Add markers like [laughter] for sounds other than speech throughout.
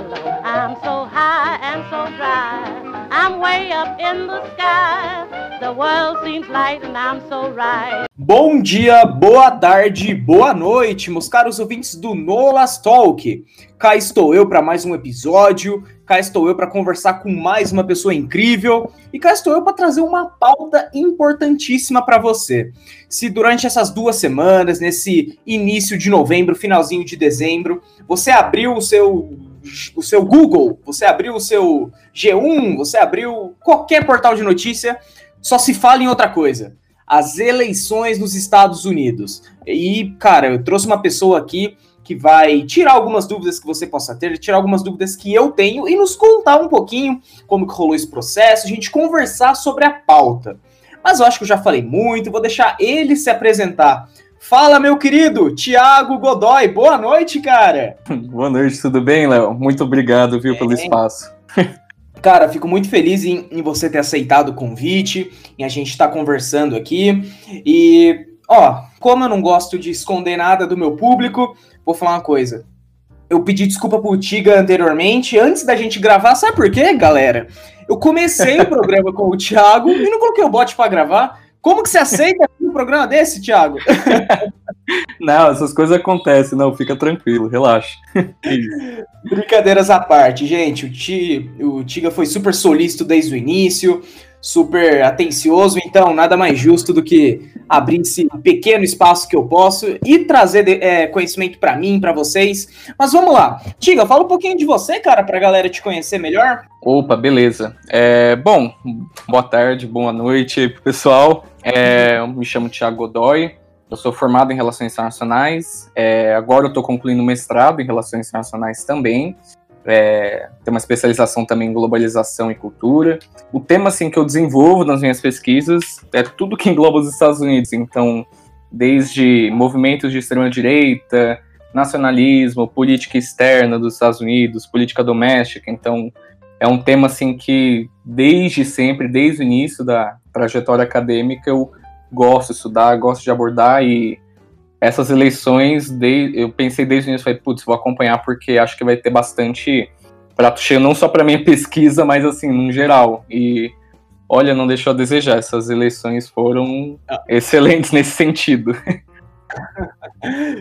I'm so high and so dry. I'm way up in the sky. The world seems light and I'm so right. Bom dia, boa tarde, boa noite, meus caros ouvintes do Nolas Talk. Cá estou eu para mais um episódio, cá estou eu para conversar com mais uma pessoa incrível e cá estou eu para trazer uma pauta importantíssima para você. Se durante essas duas semanas, nesse início de novembro, finalzinho de dezembro, você abriu o seu o seu Google, você abriu o seu G1, você abriu qualquer portal de notícia, só se fala em outra coisa. As eleições nos Estados Unidos. E, cara, eu trouxe uma pessoa aqui que vai tirar algumas dúvidas que você possa ter, tirar algumas dúvidas que eu tenho e nos contar um pouquinho como que rolou esse processo, a gente conversar sobre a pauta. Mas eu acho que eu já falei muito, vou deixar ele se apresentar. Fala, meu querido Tiago Godoy, boa noite, cara. [laughs] Boa noite, tudo bem, Léo? Muito obrigado, viu, é. pelo espaço. [laughs] Cara, fico muito feliz em, em, você ter aceitado o convite, em a gente estar tá conversando aqui. E, ó, como eu não gosto de esconder nada do meu público, vou falar uma coisa. Eu pedi desculpa pro Tiga anteriormente, antes da gente gravar, sabe por quê, galera? Eu comecei o programa com o Thiago e não coloquei o bot para gravar. Como que você aceita [laughs] um programa desse, Thiago? [laughs] Não, essas coisas acontecem, não, fica tranquilo, relaxa. [laughs] Brincadeiras à parte, gente. O, Ti, o Tiga foi super solícito desde o início super atencioso, então nada mais justo do que abrir esse pequeno espaço que eu posso e trazer é, conhecimento para mim, para vocês. Mas vamos lá, Tiga, fala um pouquinho de você, cara, para a galera te conhecer melhor. Opa, beleza. É, bom, boa tarde, boa noite pro pessoal. É, eu me chamo Thiago Godoy, eu sou formado em Relações Internacionais, é, agora eu estou concluindo mestrado em Relações Internacionais também é, tem uma especialização também em globalização e cultura. O tema assim que eu desenvolvo nas minhas pesquisas é tudo que [laughs] engloba os Estados Unidos, então desde movimentos de extrema direita, nacionalismo, política externa dos Estados Unidos, política doméstica, então é um tema assim que desde sempre, desde o início da trajetória acadêmica eu gosto de estudar, gosto de abordar e essas eleições, de, eu pensei desde o início, falei, putz, vou acompanhar porque acho que vai ter bastante prato cheio, não só para minha [laughs] pesquisa, mas assim, no geral. E olha, não deixou a desejar, essas eleições foram ah. excelentes nesse sentido. [laughs]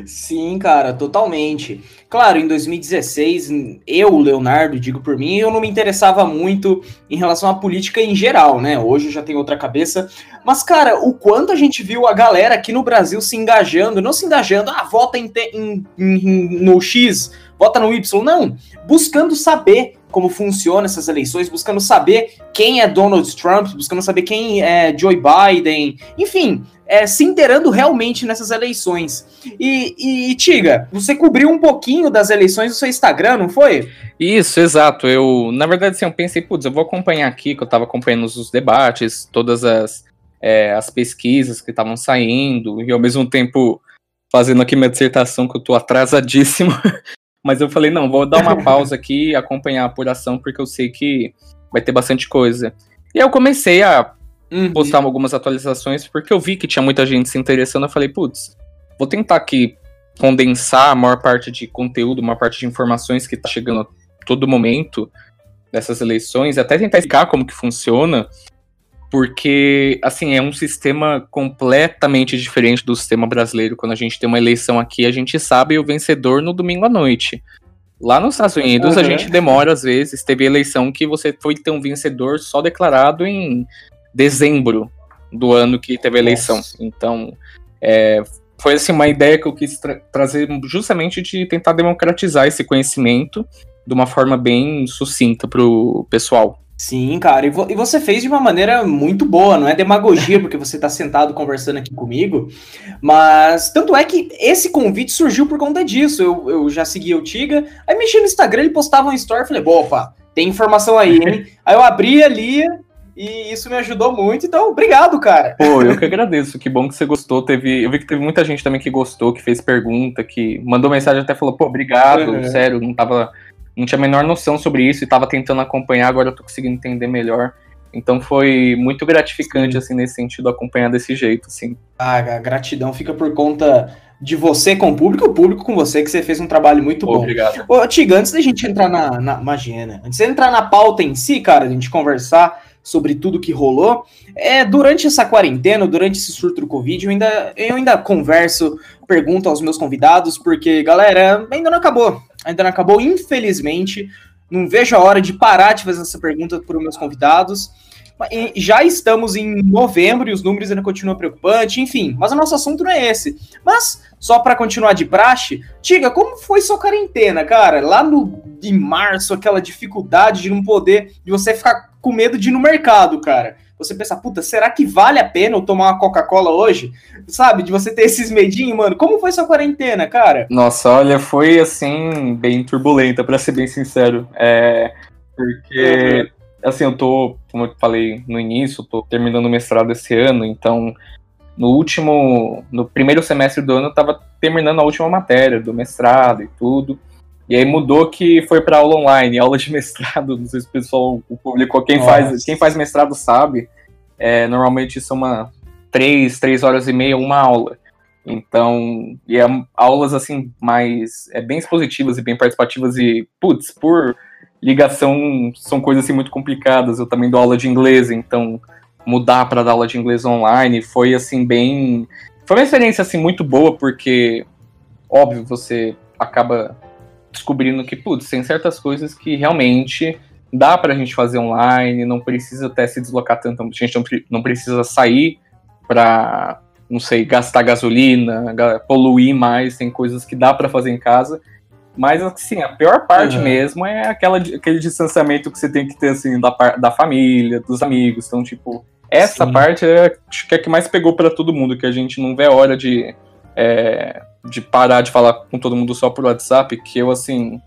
Sim, cara, totalmente. Claro, em 2016, eu, Leonardo, digo por mim, eu não me interessava muito em relação à política em geral, né? Hoje eu já tenho outra cabeça. Mas, cara, o quanto a gente viu a galera aqui no Brasil se engajando, não se engajando, ah, vota em, em, em, no X, vota no Y, não. Buscando saber como funcionam essas eleições, buscando saber quem é Donald Trump, buscando saber quem é Joe Biden, enfim, é, se inteirando realmente nessas eleições. E, e, Tiga, você cobriu um pouquinho das eleições no seu Instagram, não foi? Isso, exato. Eu, na verdade, assim, eu pensei, putz, eu vou acompanhar aqui, que eu tava acompanhando os debates, todas as, é, as pesquisas que estavam saindo, e ao mesmo tempo fazendo aqui minha dissertação, que eu tô atrasadíssimo. [laughs] Mas eu falei, não, vou dar uma [laughs] pausa aqui e acompanhar a apuração, porque eu sei que vai ter bastante coisa. E aí eu comecei a uhum. postar algumas atualizações, porque eu vi que tinha muita gente se interessando. Eu falei, putz, vou tentar aqui condensar a maior parte de conteúdo, a maior parte de informações que tá chegando a todo momento dessas eleições, até tentar explicar como que funciona, porque, assim, é um sistema completamente diferente do sistema brasileiro. Quando a gente tem uma eleição aqui, a gente sabe o vencedor no domingo à noite. Lá nos Estados Unidos, uhum. a gente demora, às vezes. Teve eleição que você foi ter um vencedor só declarado em dezembro do ano que teve a eleição. Nossa. Então, é, foi assim uma ideia que eu quis tra trazer justamente de tentar democratizar esse conhecimento de uma forma bem sucinta para o pessoal. Sim, cara, e, vo e, você fez de uma maneira muito boa, não é demagogia, porque você está sentado conversando aqui comigo, mas tanto é que esse convite surgiu por conta disso. Eu, eu já seguia o Tiga, aí mexi no Instagram, ele postava um story, falei, opa, tem informação aí, hein? [laughs] aí eu abri ali e isso me ajudou muito, então obrigado, cara. Pô, eu que agradeço, que bom que você gostou. Teve, eu vi que teve muita gente também que gostou, que fez pergunta, que mandou mensagem até falou, pô, obrigado, uhum. sério, não tava não tinha a menor noção sobre isso e estava tentando acompanhar, agora eu tô conseguindo entender melhor. Então foi muito gratificante, assim, nesse sentido, acompanhar desse jeito, assim. Ah, a gratidão fica por conta de você com o público, o público com você, que você fez um trabalho muito bom. Obrigado. Tiga, antes da gente entrar na, na. Imagina, antes de entrar na pauta em si, cara, a gente conversar sobre tudo que rolou, é, durante essa quarentena, durante esse surto do Covid, eu ainda, eu ainda converso, pergunto aos meus convidados, porque, galera, ainda não acabou. Ainda não acabou, infelizmente. Não vejo a hora de parar de fazer essa pergunta para os meus convidados. Já estamos em novembro e os números ainda continuam preocupantes, enfim, mas o nosso assunto não é esse. Mas, só para continuar de praxe, Tiga, como foi sua quarentena, cara? Lá no, em março, aquela dificuldade de não poder, de você ficar com medo de ir no mercado, cara. Você pensa, puta, será que vale a pena eu tomar uma Coca-Cola hoje? Sabe, de você ter esses medinhos, mano. Como foi sua quarentena, cara? Nossa, olha, foi assim, bem turbulenta, para ser bem sincero. É. Porque assim, eu tô, como eu falei no início, tô terminando o mestrado esse ano, então no último, no primeiro semestre do ano eu tava terminando a última matéria do mestrado e tudo. E aí mudou que foi para aula online, [laughs] aula de mestrado, não sei se o pessoal o público, quem faz, quem faz mestrado sabe, é, normalmente são uma três, três horas e meia uma aula. Então, e é aulas assim mais é bem expositivas e bem participativas e putz, por ligação são coisas assim muito complicadas. Eu também dou aula de inglês, então mudar para dar aula de inglês online foi assim bem foi uma experiência assim muito boa porque óbvio você acaba descobrindo que putz, tem certas coisas que realmente dá para a gente fazer online, não precisa até se deslocar tanto, a gente não, não precisa sair para não sei, gastar gasolina, poluir mais, tem coisas que dá para fazer em casa mas, assim, a pior parte uhum. mesmo é aquela, aquele distanciamento que você tem que ter, assim, da, da família, dos amigos. Então, tipo, essa Sim. parte é, acho que é a que mais pegou para todo mundo, que a gente não vê a hora de, é, de parar de falar com todo mundo só por WhatsApp, que eu, assim,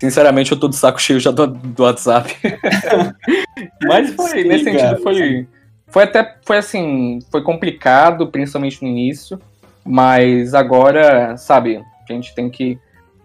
sinceramente, eu tô de saco cheio já do, do WhatsApp. [laughs] Mas foi, Sim, nesse cara, sentido, foi, foi até, foi assim, foi complicado, principalmente no início, mas agora, sabe, a gente tem que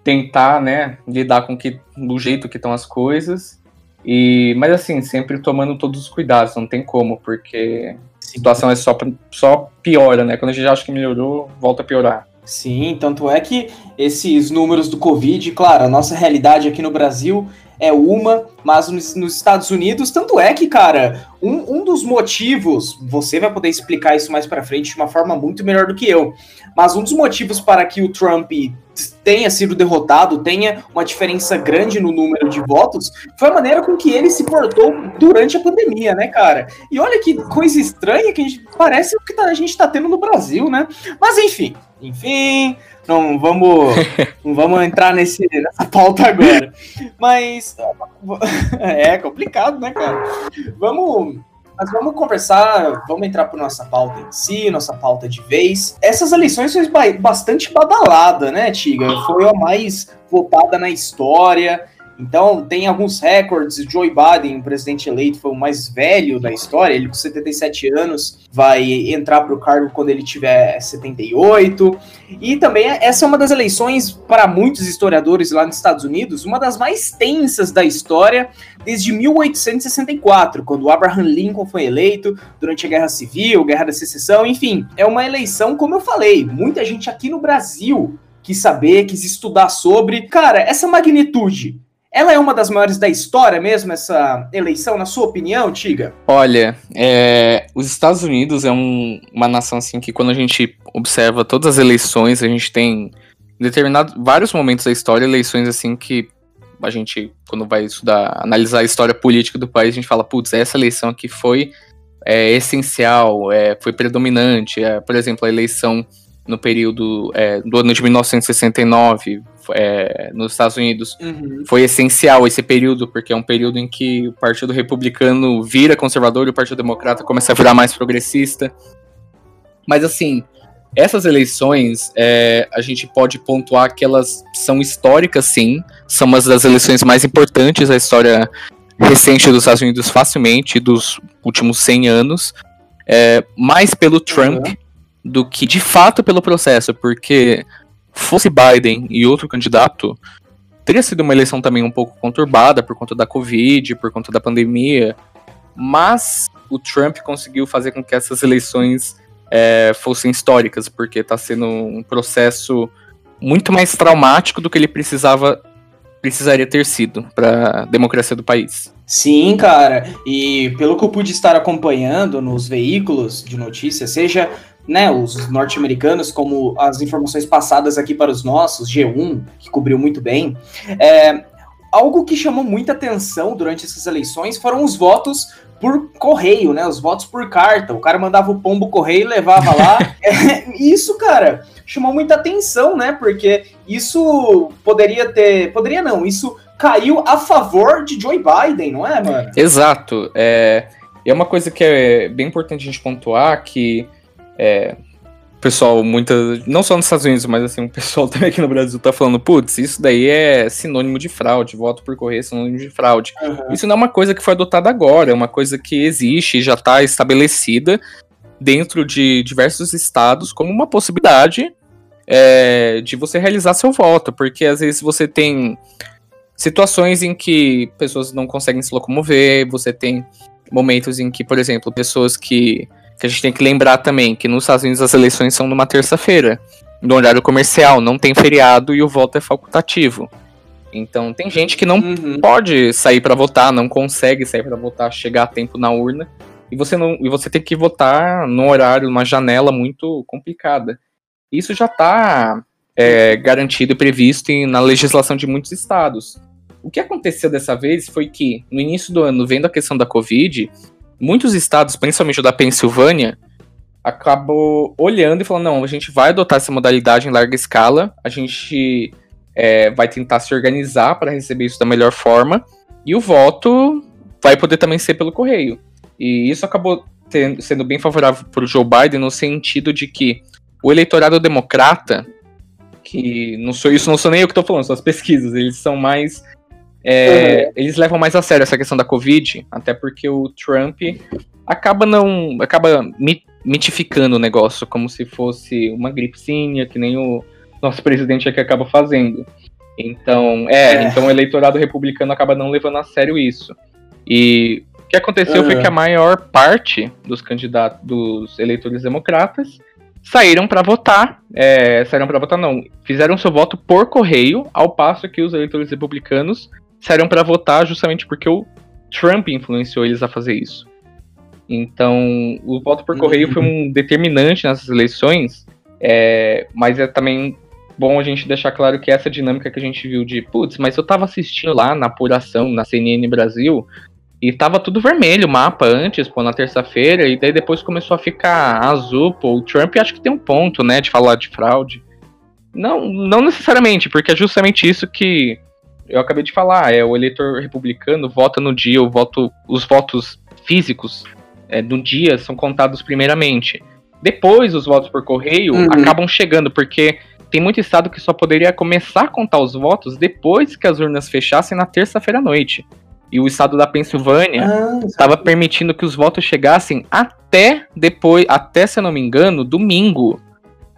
tentar, né, lidar com que do jeito que estão as coisas. E, mas assim, sempre tomando todos os cuidados, não tem como, porque situação é só, só piora, né? Quando a gente acha que melhorou, volta a piorar. Sim, tanto é que esses números do Covid, claro, a nossa realidade aqui no Brasil é uma, mas nos, nos Estados Unidos, tanto é que, cara, um, um dos motivos, você vai poder explicar isso mais para frente de uma forma muito melhor do que eu, mas um dos motivos para que o Trump tenha sido derrotado, tenha uma diferença grande no número de votos, foi a maneira com que ele se portou durante a pandemia, né, cara? E olha que coisa estranha que a gente, parece o que tá, a gente tá tendo no Brasil, né? Mas enfim, enfim, não vamos, [laughs] não vamos entrar nesse, nessa pauta agora. Mas [laughs] é complicado, né, cara? Vamos, mas vamos conversar, vamos entrar para nossa pauta em si, nossa pauta de vez. Essas eleições foi bastante badalada, né, Tiga? Foi a mais votada na história. Então, tem alguns recordes. Joe Biden, o presidente eleito, foi o mais velho da história. Ele, com 77 anos, vai entrar para o cargo quando ele tiver 78. E também, essa é uma das eleições, para muitos historiadores lá nos Estados Unidos, uma das mais tensas da história desde 1864, quando Abraham Lincoln foi eleito durante a Guerra Civil, Guerra da Secessão. Enfim, é uma eleição, como eu falei, muita gente aqui no Brasil quis saber, quis estudar sobre. Cara, essa magnitude ela é uma das maiores da história mesmo, essa eleição, na sua opinião, Tiga? Olha, é, os Estados Unidos é um, uma nação assim que quando a gente observa todas as eleições, a gente tem determinados vários momentos da história, eleições assim que a gente, quando vai estudar, analisar a história política do país, a gente fala, putz, essa eleição aqui foi é, essencial, é, foi predominante. É, por exemplo, a eleição no período é, do ano de 1969 é, nos Estados Unidos uhum. foi essencial esse período, porque é um período em que o Partido Republicano vira conservador e o Partido Democrata começa a virar mais progressista. Mas assim, essas eleições, é, a gente pode pontuar que elas são históricas, sim, são uma das eleições mais importantes da história recente dos Estados Unidos, facilmente, dos últimos 100 anos, é, mais pelo Trump. Uhum do que de fato pelo processo, porque fosse Biden e outro candidato, teria sido uma eleição também um pouco conturbada por conta da Covid, por conta da pandemia. mas o Trump conseguiu fazer com que essas eleições é, fossem históricas, porque está sendo um processo muito mais traumático do que ele precisava precisaria ter sido para a democracia do país. Sim, cara. E pelo que eu pude estar acompanhando nos veículos de notícias, seja né, os norte-americanos, como as informações passadas aqui para os nossos, G1, que cobriu muito bem, é, algo que chamou muita atenção durante essas eleições foram os votos por correio, né? Os votos por carta. O cara mandava o pombo correio e levava lá. [laughs] é, isso, cara, chamou muita atenção, né? Porque isso poderia ter. Poderia não, isso caiu a favor de Joe Biden, não é, mano? Exato. É, e é uma coisa que é bem importante a gente pontuar que. É, pessoal, muita. Não só nos Estados Unidos, mas assim, o pessoal [laughs] também aqui no Brasil tá falando, putz, isso daí é sinônimo de fraude, voto por correio é sinônimo de fraude. Uhum. Isso não é uma coisa que foi adotada agora, é uma coisa que existe e já está estabelecida dentro de diversos estados como uma possibilidade é, de você realizar seu voto, porque às vezes você tem situações em que pessoas não conseguem se locomover, você tem momentos em que, por exemplo, pessoas que que a gente tem que lembrar também que nos Estados Unidos as eleições são numa terça-feira, no horário comercial, não tem feriado e o voto é facultativo. Então tem gente que não uhum. pode sair para votar, não consegue sair para votar, chegar a tempo na urna, e você não e você tem que votar no horário, numa janela muito complicada. Isso já está é, garantido e previsto em, na legislação de muitos estados. O que aconteceu dessa vez foi que, no início do ano, vendo a questão da Covid, muitos estados, principalmente o da Pensilvânia, acabou olhando e falando: não, a gente vai adotar essa modalidade em larga escala, a gente é, vai tentar se organizar para receber isso da melhor forma, e o voto vai poder também ser pelo correio. E isso acabou tendo, sendo bem favorável para o Joe Biden no sentido de que o eleitorado democrata, que não sou isso, não sou nem eu que estou falando, são as pesquisas, eles são mais é, uhum. Eles levam mais a sério essa questão da Covid, até porque o Trump acaba não. acaba mitificando o negócio como se fosse uma gripezinha, que nem o nosso presidente aqui acaba fazendo. Então, é, é. então o eleitorado republicano acaba não levando a sério isso. E o que aconteceu uhum. foi que a maior parte dos candidatos, dos eleitores democratas, saíram para votar, é, saíram para votar não, fizeram seu voto por correio, ao passo que os eleitores republicanos saíram para votar justamente porque o Trump influenciou eles a fazer isso. Então, o voto por correio uhum. foi um determinante nessas eleições, é, mas é também bom a gente deixar claro que essa dinâmica que a gente viu de, putz, mas eu tava assistindo lá na apuração, na CNN Brasil, e tava tudo vermelho o mapa antes, pô, na terça-feira, e daí depois começou a ficar azul, pô, o Trump acho que tem um ponto, né, de falar de fraude. Não, não necessariamente, porque é justamente isso que eu acabei de falar, é o eleitor republicano vota no dia, o voto, os votos físicos é, no dia são contados primeiramente. Depois, os votos por correio uhum. acabam chegando, porque tem muito estado que só poderia começar a contar os votos depois que as urnas fechassem na terça-feira à noite. E o estado da Pensilvânia estava ah, permitindo que os votos chegassem até depois, até se eu não me engano, domingo.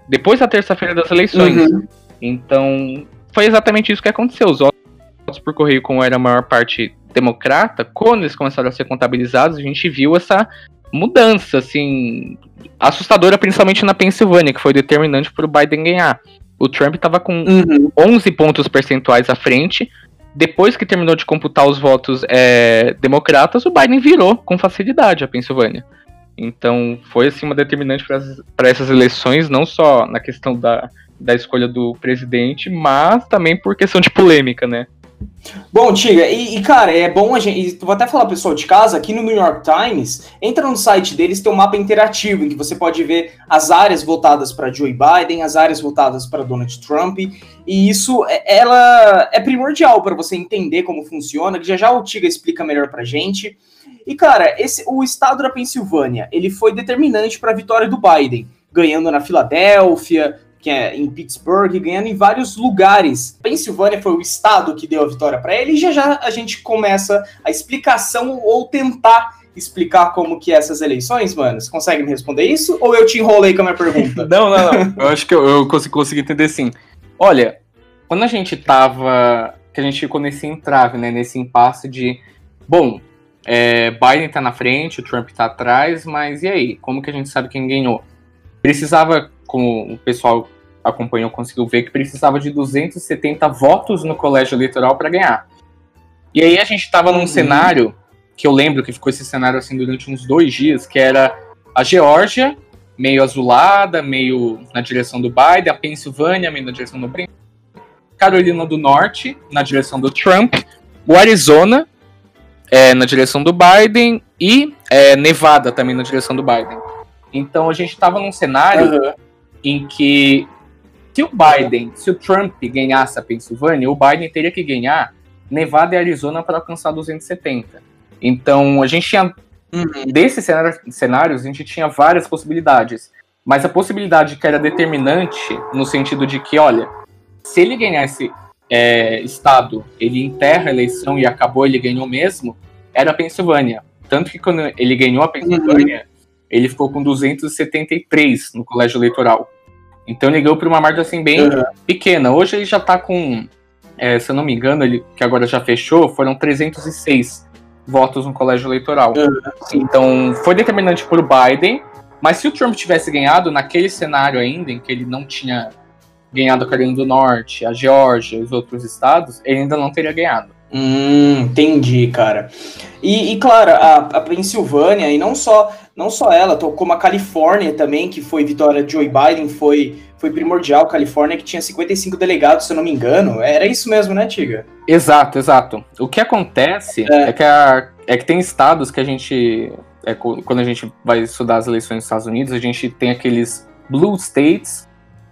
Depois da terça-feira das eleições. Uhum. Então, foi exatamente isso que aconteceu. Os votos por correio, como era a maior parte democrata, quando eles começaram a ser contabilizados, a gente viu essa mudança, assim, assustadora, principalmente na Pensilvânia, que foi determinante para o Biden ganhar. O Trump estava com uhum. 11 pontos percentuais à frente. Depois que terminou de computar os votos é, democratas, o Biden virou com facilidade a Pensilvânia. Então foi assim uma determinante para essas eleições, não só na questão da, da escolha do presidente, mas também por questão de polêmica, né? Bom, Tiga, e, e, cara, é bom a gente. Vou até falar pessoal de casa, aqui no New York Times, entra no site deles, tem um mapa interativo em que você pode ver as áreas voltadas para Joe Biden, as áreas voltadas para Donald Trump, e isso é, ela é primordial para você entender como funciona, que já já o Tiga explica melhor pra gente. E, cara, esse, o estado da Pensilvânia, ele foi determinante para a vitória do Biden, ganhando na Filadélfia, que é em Pittsburgh, ganhando em vários lugares. Pensilvânia foi o estado que deu a vitória para ele, e já já a gente começa a explicação ou tentar explicar como que é essas eleições, mano? Você consegue me responder isso? Ou eu te enrolei com a minha pergunta? [laughs] não, não, não. Eu acho que eu, eu consigo, consigo entender sim. Olha, quando a gente tava. que a gente ficou nesse entrave, né? Nesse impasse de. Bom, é, Biden tá na frente, o Trump tá atrás, mas e aí? Como que a gente sabe quem ganhou? Precisava, como o pessoal acompanhou, conseguiu ver, que precisava de 270 votos no colégio eleitoral para ganhar. E aí a gente estava num uhum. cenário, que eu lembro que ficou esse cenário assim durante uns dois dias, que era a Geórgia, meio azulada, meio na direção do Biden, a Pensilvânia, meio na direção do Biden, Carolina do Norte, na direção do Trump, o Arizona, é, na direção do Biden, e é, Nevada também na direção do Biden. Então a gente estava num cenário uhum. Em que se o Biden, se o Trump ganhasse a Pensilvânia, o Biden teria que ganhar Nevada e Arizona para alcançar 270. Então a gente tinha Uhum. Desses cenários, a gente tinha várias possibilidades. Mas a possibilidade que era determinante, no sentido de que, olha, se ele ganhar esse é, estado, ele enterra a eleição e acabou, ele ganhou mesmo, era a Pensilvânia. Tanto que quando ele ganhou a Pensilvânia. Ele ficou com 273 no colégio eleitoral. Então ele ganhou por uma margem assim bem uhum. pequena. Hoje ele já tá com, é, se eu não me engano, ele que agora já fechou, foram 306 votos no colégio eleitoral. Uhum. Então, foi determinante para o Biden, mas se o Trump tivesse ganhado naquele cenário ainda, em que ele não tinha ganhado a Carolina do Norte, a Geórgia os outros estados, ele ainda não teria ganhado. Hum, entendi, cara. E, e claro, a, a, Pensilvânia, e não só, não só ela, como a Califórnia também, que foi vitória de Joe Biden, foi foi primordial. Califórnia que tinha 55 delegados, se eu não me engano. Era isso mesmo, né, Tiga? Exato, exato. O que acontece é, é que, a, é que tem estados que a gente. É, quando a gente vai estudar as eleições nos Estados Unidos, a gente tem aqueles blue states,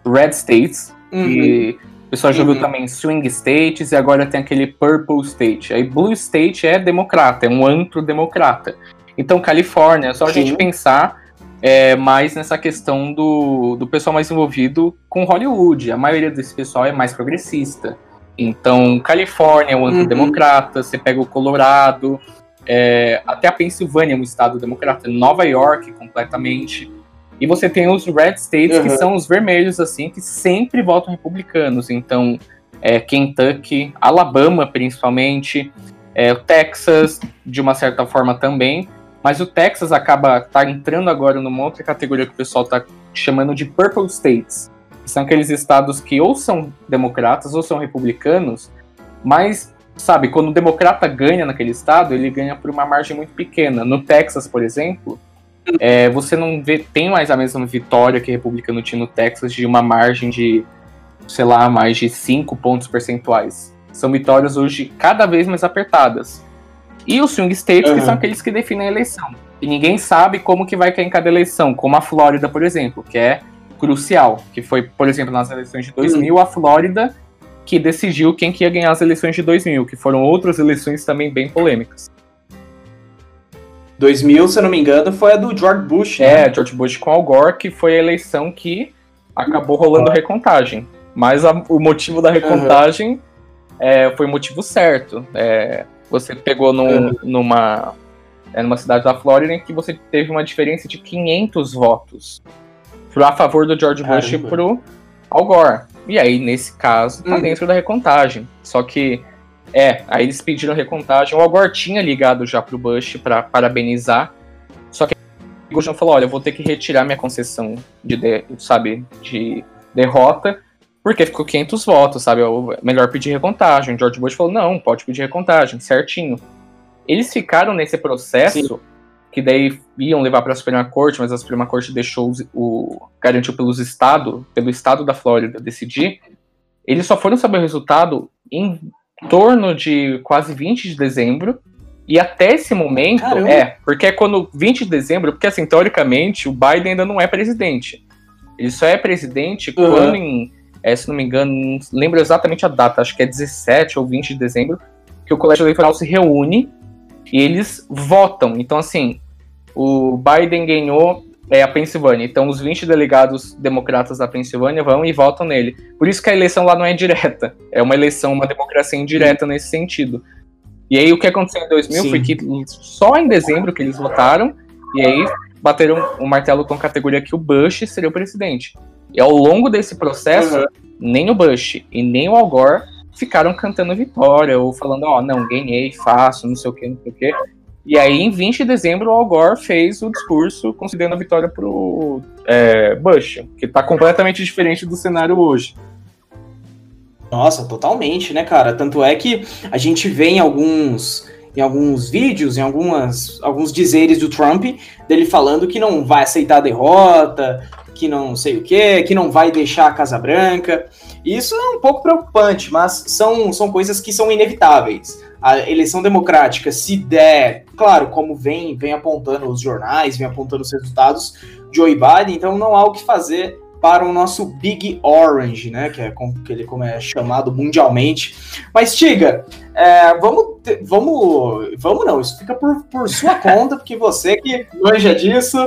red states, uhum. e o pessoal já uhum. viu também swing states, e agora tem aquele purple state. Aí blue state é democrata, é um antro democrata. Então, Califórnia, é só Sim. a gente pensar é, mais nessa questão do, do pessoal mais envolvido com Hollywood. A maioria desse pessoal é mais progressista. Então, Califórnia é um antidemocrata, uhum. você pega o Colorado, é, até a Pensilvânia é um estado democrata, Nova York completamente. E você tem os red states, uhum. que são os vermelhos, assim, que sempre votam republicanos. Então, é, Kentucky, Alabama, principalmente, é, Texas, de uma certa forma também. Mas o Texas acaba tá entrando agora numa outra categoria que o pessoal tá chamando de Purple States. Que são aqueles estados que ou são democratas ou são republicanos, mas, sabe, quando o democrata ganha naquele estado, ele ganha por uma margem muito pequena. No Texas, por exemplo, é, você não vê, tem mais a mesma vitória que republicano tinha no Texas de uma margem de, sei lá, mais de 5 pontos percentuais. São vitórias hoje cada vez mais apertadas. E os swing states, uhum. que são aqueles que definem a eleição. E ninguém sabe como que vai cair em cada eleição, como a Flórida, por exemplo, que é crucial, que foi, por exemplo, nas eleições de 2000, uhum. a Flórida que decidiu quem que ia ganhar as eleições de 2000, que foram outras eleições também bem polêmicas. 2000, se eu não me engano, foi a do George Bush. Né? É, George Bush com Al Gore, que foi a eleição que acabou rolando recontagem. Mas a, o motivo da recontagem uhum. é, foi o motivo certo. É, você pegou num, numa, é, numa cidade da Flórida em que você teve uma diferença de 500 votos a favor do George Bush Caramba. pro Al Gore. E aí, nesse caso, tá hum. dentro da recontagem. Só que, é, aí eles pediram recontagem. O Al Gore tinha ligado já pro Bush para parabenizar. Só que o Bush falou: olha, eu vou ter que retirar minha concessão de, de sabe, de derrota porque ficou 500 votos, sabe? É melhor pedir recontagem. George Bush falou: não, pode pedir recontagem, certinho. Eles ficaram nesse processo, Sim. que daí iam levar para a Suprema Corte, mas a Suprema Corte deixou o. garantiu pelos estado, pelo estado da Flórida decidir. Eles só foram saber o resultado em torno de quase 20 de dezembro. E até esse momento, Caramba. é, porque é quando 20 de dezembro, porque assim, teoricamente, o Biden ainda não é presidente. Ele só é presidente uhum. quando em é, se não me engano, não lembro exatamente a data, acho que é 17 ou 20 de dezembro, que o colégio eleitoral se reúne e eles votam. Então, assim, o Biden ganhou é, a Pensilvânia. Então, os 20 delegados democratas da Pensilvânia vão e votam nele. Por isso que a eleição lá não é direta. É uma eleição, uma democracia indireta nesse sentido. E aí, o que aconteceu em 2000 Sim. foi que só em dezembro que eles votaram, e aí bateram o martelo com a categoria que o Bush seria o presidente. E ao longo desse processo, uhum. nem o Bush e nem o Al Gore ficaram cantando vitória ou falando, ó, oh, não, ganhei, faço, não sei o que, não sei o que. E aí, em 20 de dezembro, o Al Gore fez o discurso concedendo a vitória pro é, Bush, que tá completamente diferente do cenário hoje. Nossa, totalmente, né, cara? Tanto é que a gente vê em alguns, em alguns vídeos, em algumas, alguns dizeres do Trump, dele falando que não vai aceitar a derrota, que não sei o que, que não vai deixar a Casa Branca. Isso é um pouco preocupante, mas são, são coisas que são inevitáveis. A eleição democrática, se der, claro, como vem, vem apontando os jornais, vem apontando os resultados, Joe Biden, então não há o que fazer para o nosso Big Orange, né? Que é como, que ele como é chamado mundialmente. Mas, Tiga, é, vamos, vamos, vamos não, isso fica por, por sua [laughs] conta, porque você que manja disso,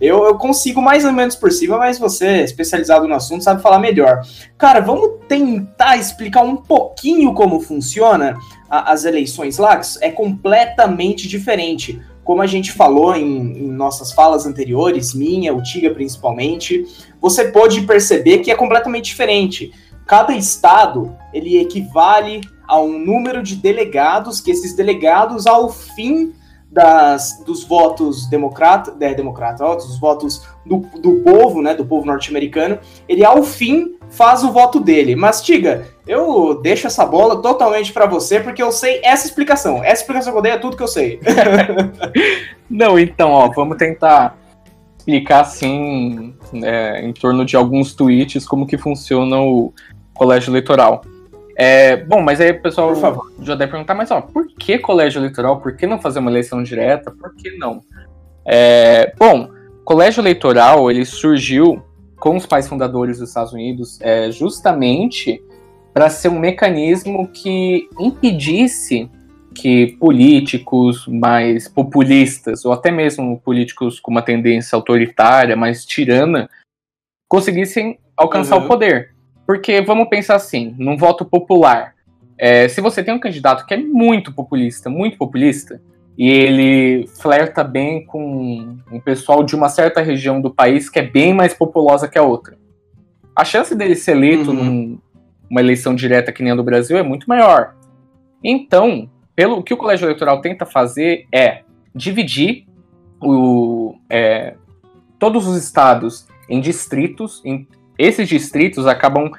eu, eu consigo mais ou menos por cima, mas você, especializado no assunto, sabe falar melhor. Cara, vamos tentar explicar um pouquinho como funciona a, as eleições lá, é completamente diferente como a gente falou em, em, nossas falas anteriores, minha, o Tiga principalmente, você pode perceber que é completamente diferente. Cada estado ele equivale a um número de delegados, que esses delegados, ao fim das, dos votos democrata, é, democrata ó, dos votos do, do povo, né, do povo norte-americano, ele ao fim faz o voto dele. Mas, Tiga, eu deixo essa bola totalmente para você, porque eu sei essa explicação. Essa explicação que eu dei é tudo que eu sei. [laughs] Não, então, ó, vamos tentar explicar, assim, é, em torno de alguns tweets, como que funciona o colégio eleitoral. É, bom, mas aí o pessoal Por favor. já deve perguntar, mas ó, por que colégio eleitoral? Por que não fazer uma eleição direta? Por que não? É, bom, colégio eleitoral, ele surgiu com os pais fundadores dos Estados Unidos é, justamente para ser um mecanismo que impedisse que políticos mais populistas, ou até mesmo políticos com uma tendência autoritária, mais tirana, conseguissem alcançar uhum. o poder. Porque vamos pensar assim, num voto popular, é, se você tem um candidato que é muito populista, muito populista, e ele flerta bem com um pessoal de uma certa região do país que é bem mais populosa que a outra. A chance dele ser eleito uhum. numa eleição direta que nem a do Brasil é muito maior. Então, pelo que o colégio eleitoral tenta fazer é dividir o, é, todos os estados em distritos. Em, esses distritos acabam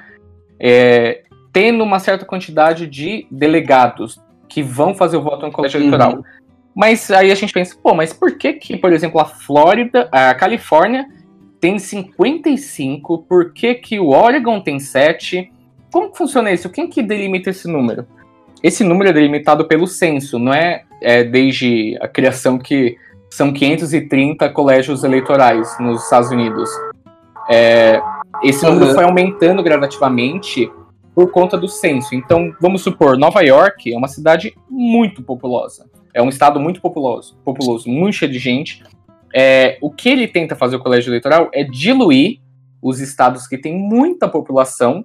é, tendo uma certa quantidade de delegados que vão fazer o voto no colégio uhum. eleitoral. Mas aí a gente pensa, pô, mas por que que, por exemplo, a Flórida, a Califórnia tem 55, por que que o Oregon tem 7? Como que funciona isso? Quem que delimita esse número? Esse número é delimitado pelo censo, não é, é desde a criação que são 530 colégios eleitorais nos Estados Unidos. É, esse número uhum. foi aumentando gradativamente por conta do censo. Então, vamos supor, Nova York é uma cidade muito populosa. É um estado muito populoso, populoso muito cheio de gente. É, o que ele tenta fazer o colégio eleitoral é diluir os estados que têm muita população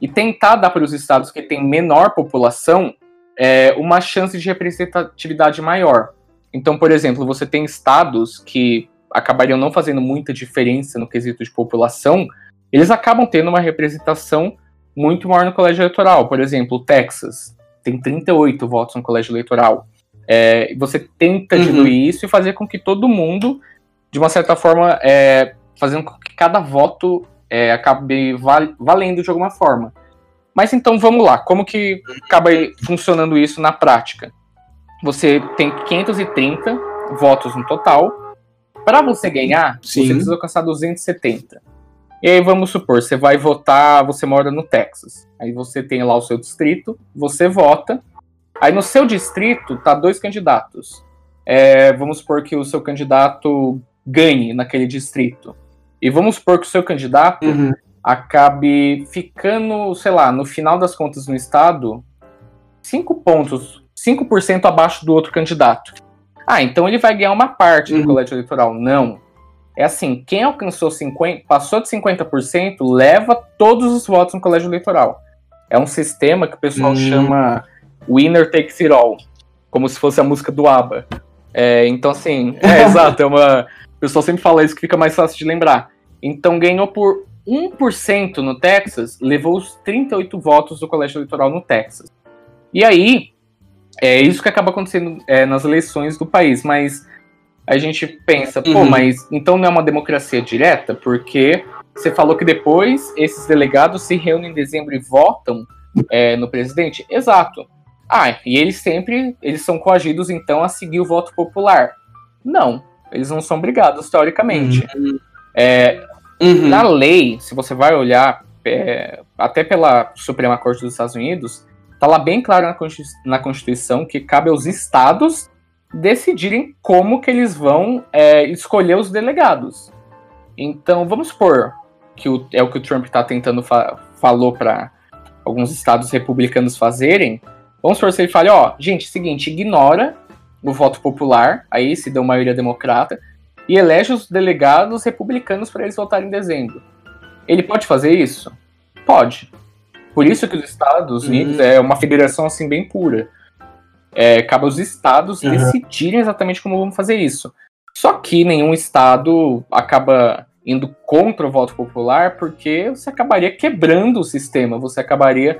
e tentar dar para os estados que têm menor população é, uma chance de representatividade maior. Então, por exemplo, você tem estados que acabariam não fazendo muita diferença no quesito de população, eles acabam tendo uma representação muito maior no colégio eleitoral. Por exemplo, Texas tem 38 votos no colégio eleitoral. É, você tenta uhum. diluir isso e fazer com que todo mundo, de uma certa forma, é, fazendo com que cada voto é, acabe val valendo de alguma forma. Mas então vamos lá, como que acaba funcionando isso na prática? Você tem 530 votos no total. Para você ganhar, Sim. você precisa alcançar 270. E aí vamos supor, você vai votar, você mora no Texas. Aí você tem lá o seu distrito, você vota, Aí no seu distrito tá dois candidatos. É, vamos supor que o seu candidato ganhe naquele distrito. E vamos supor que o seu candidato uhum. acabe ficando, sei lá, no final das contas no estado, 5 pontos, 5% abaixo do outro candidato. Ah, então ele vai ganhar uma parte uhum. do colégio eleitoral. Não. É assim, quem alcançou 50, passou de 50%, leva todos os votos no colégio eleitoral. É um sistema que o pessoal uhum. chama Winner Takes It All, como se fosse a música do ABBA. É, então, assim, é [laughs] exato, é uma. O pessoal sempre fala isso que fica mais fácil de lembrar. Então, ganhou por 1% no Texas, levou os 38 votos do colégio eleitoral no Texas. E aí, é isso que acaba acontecendo é, nas eleições do país, mas a gente pensa, pô, Uhum. mas então não é uma democracia direta? Porque você falou que depois esses delegados se reúnem em dezembro e votam é, no presidente? Exato. Ah, e eles sempre, eles são coagidos então a seguir o voto popular. Não, eles não são obrigados, teoricamente. É, Uhum. na lei, se você vai olhar é, até pela Suprema Corte dos Estados Unidos, tá lá bem claro na Constituição que cabe aos estados decidirem como que eles vão é, escolher os delegados. Então, vamos supor que o- é o que o Trump está tentando fa falou para alguns estados republicanos fazerem. Vamos supor se ele fale, ó, gente, seguinte, ignora o voto popular, aí se deu maioria democrata, e elege os delegados republicanos para eles votarem em dezembro. Ele pode fazer isso? Pode. Por isso que os Estados Uhum. Unidos é uma federação assim bem pura. É, cabe aos estados Uhum. decidirem exatamente como vão fazer isso. Só que nenhum estado acaba indo contra o voto popular porque você acabaria quebrando o sistema, você acabaria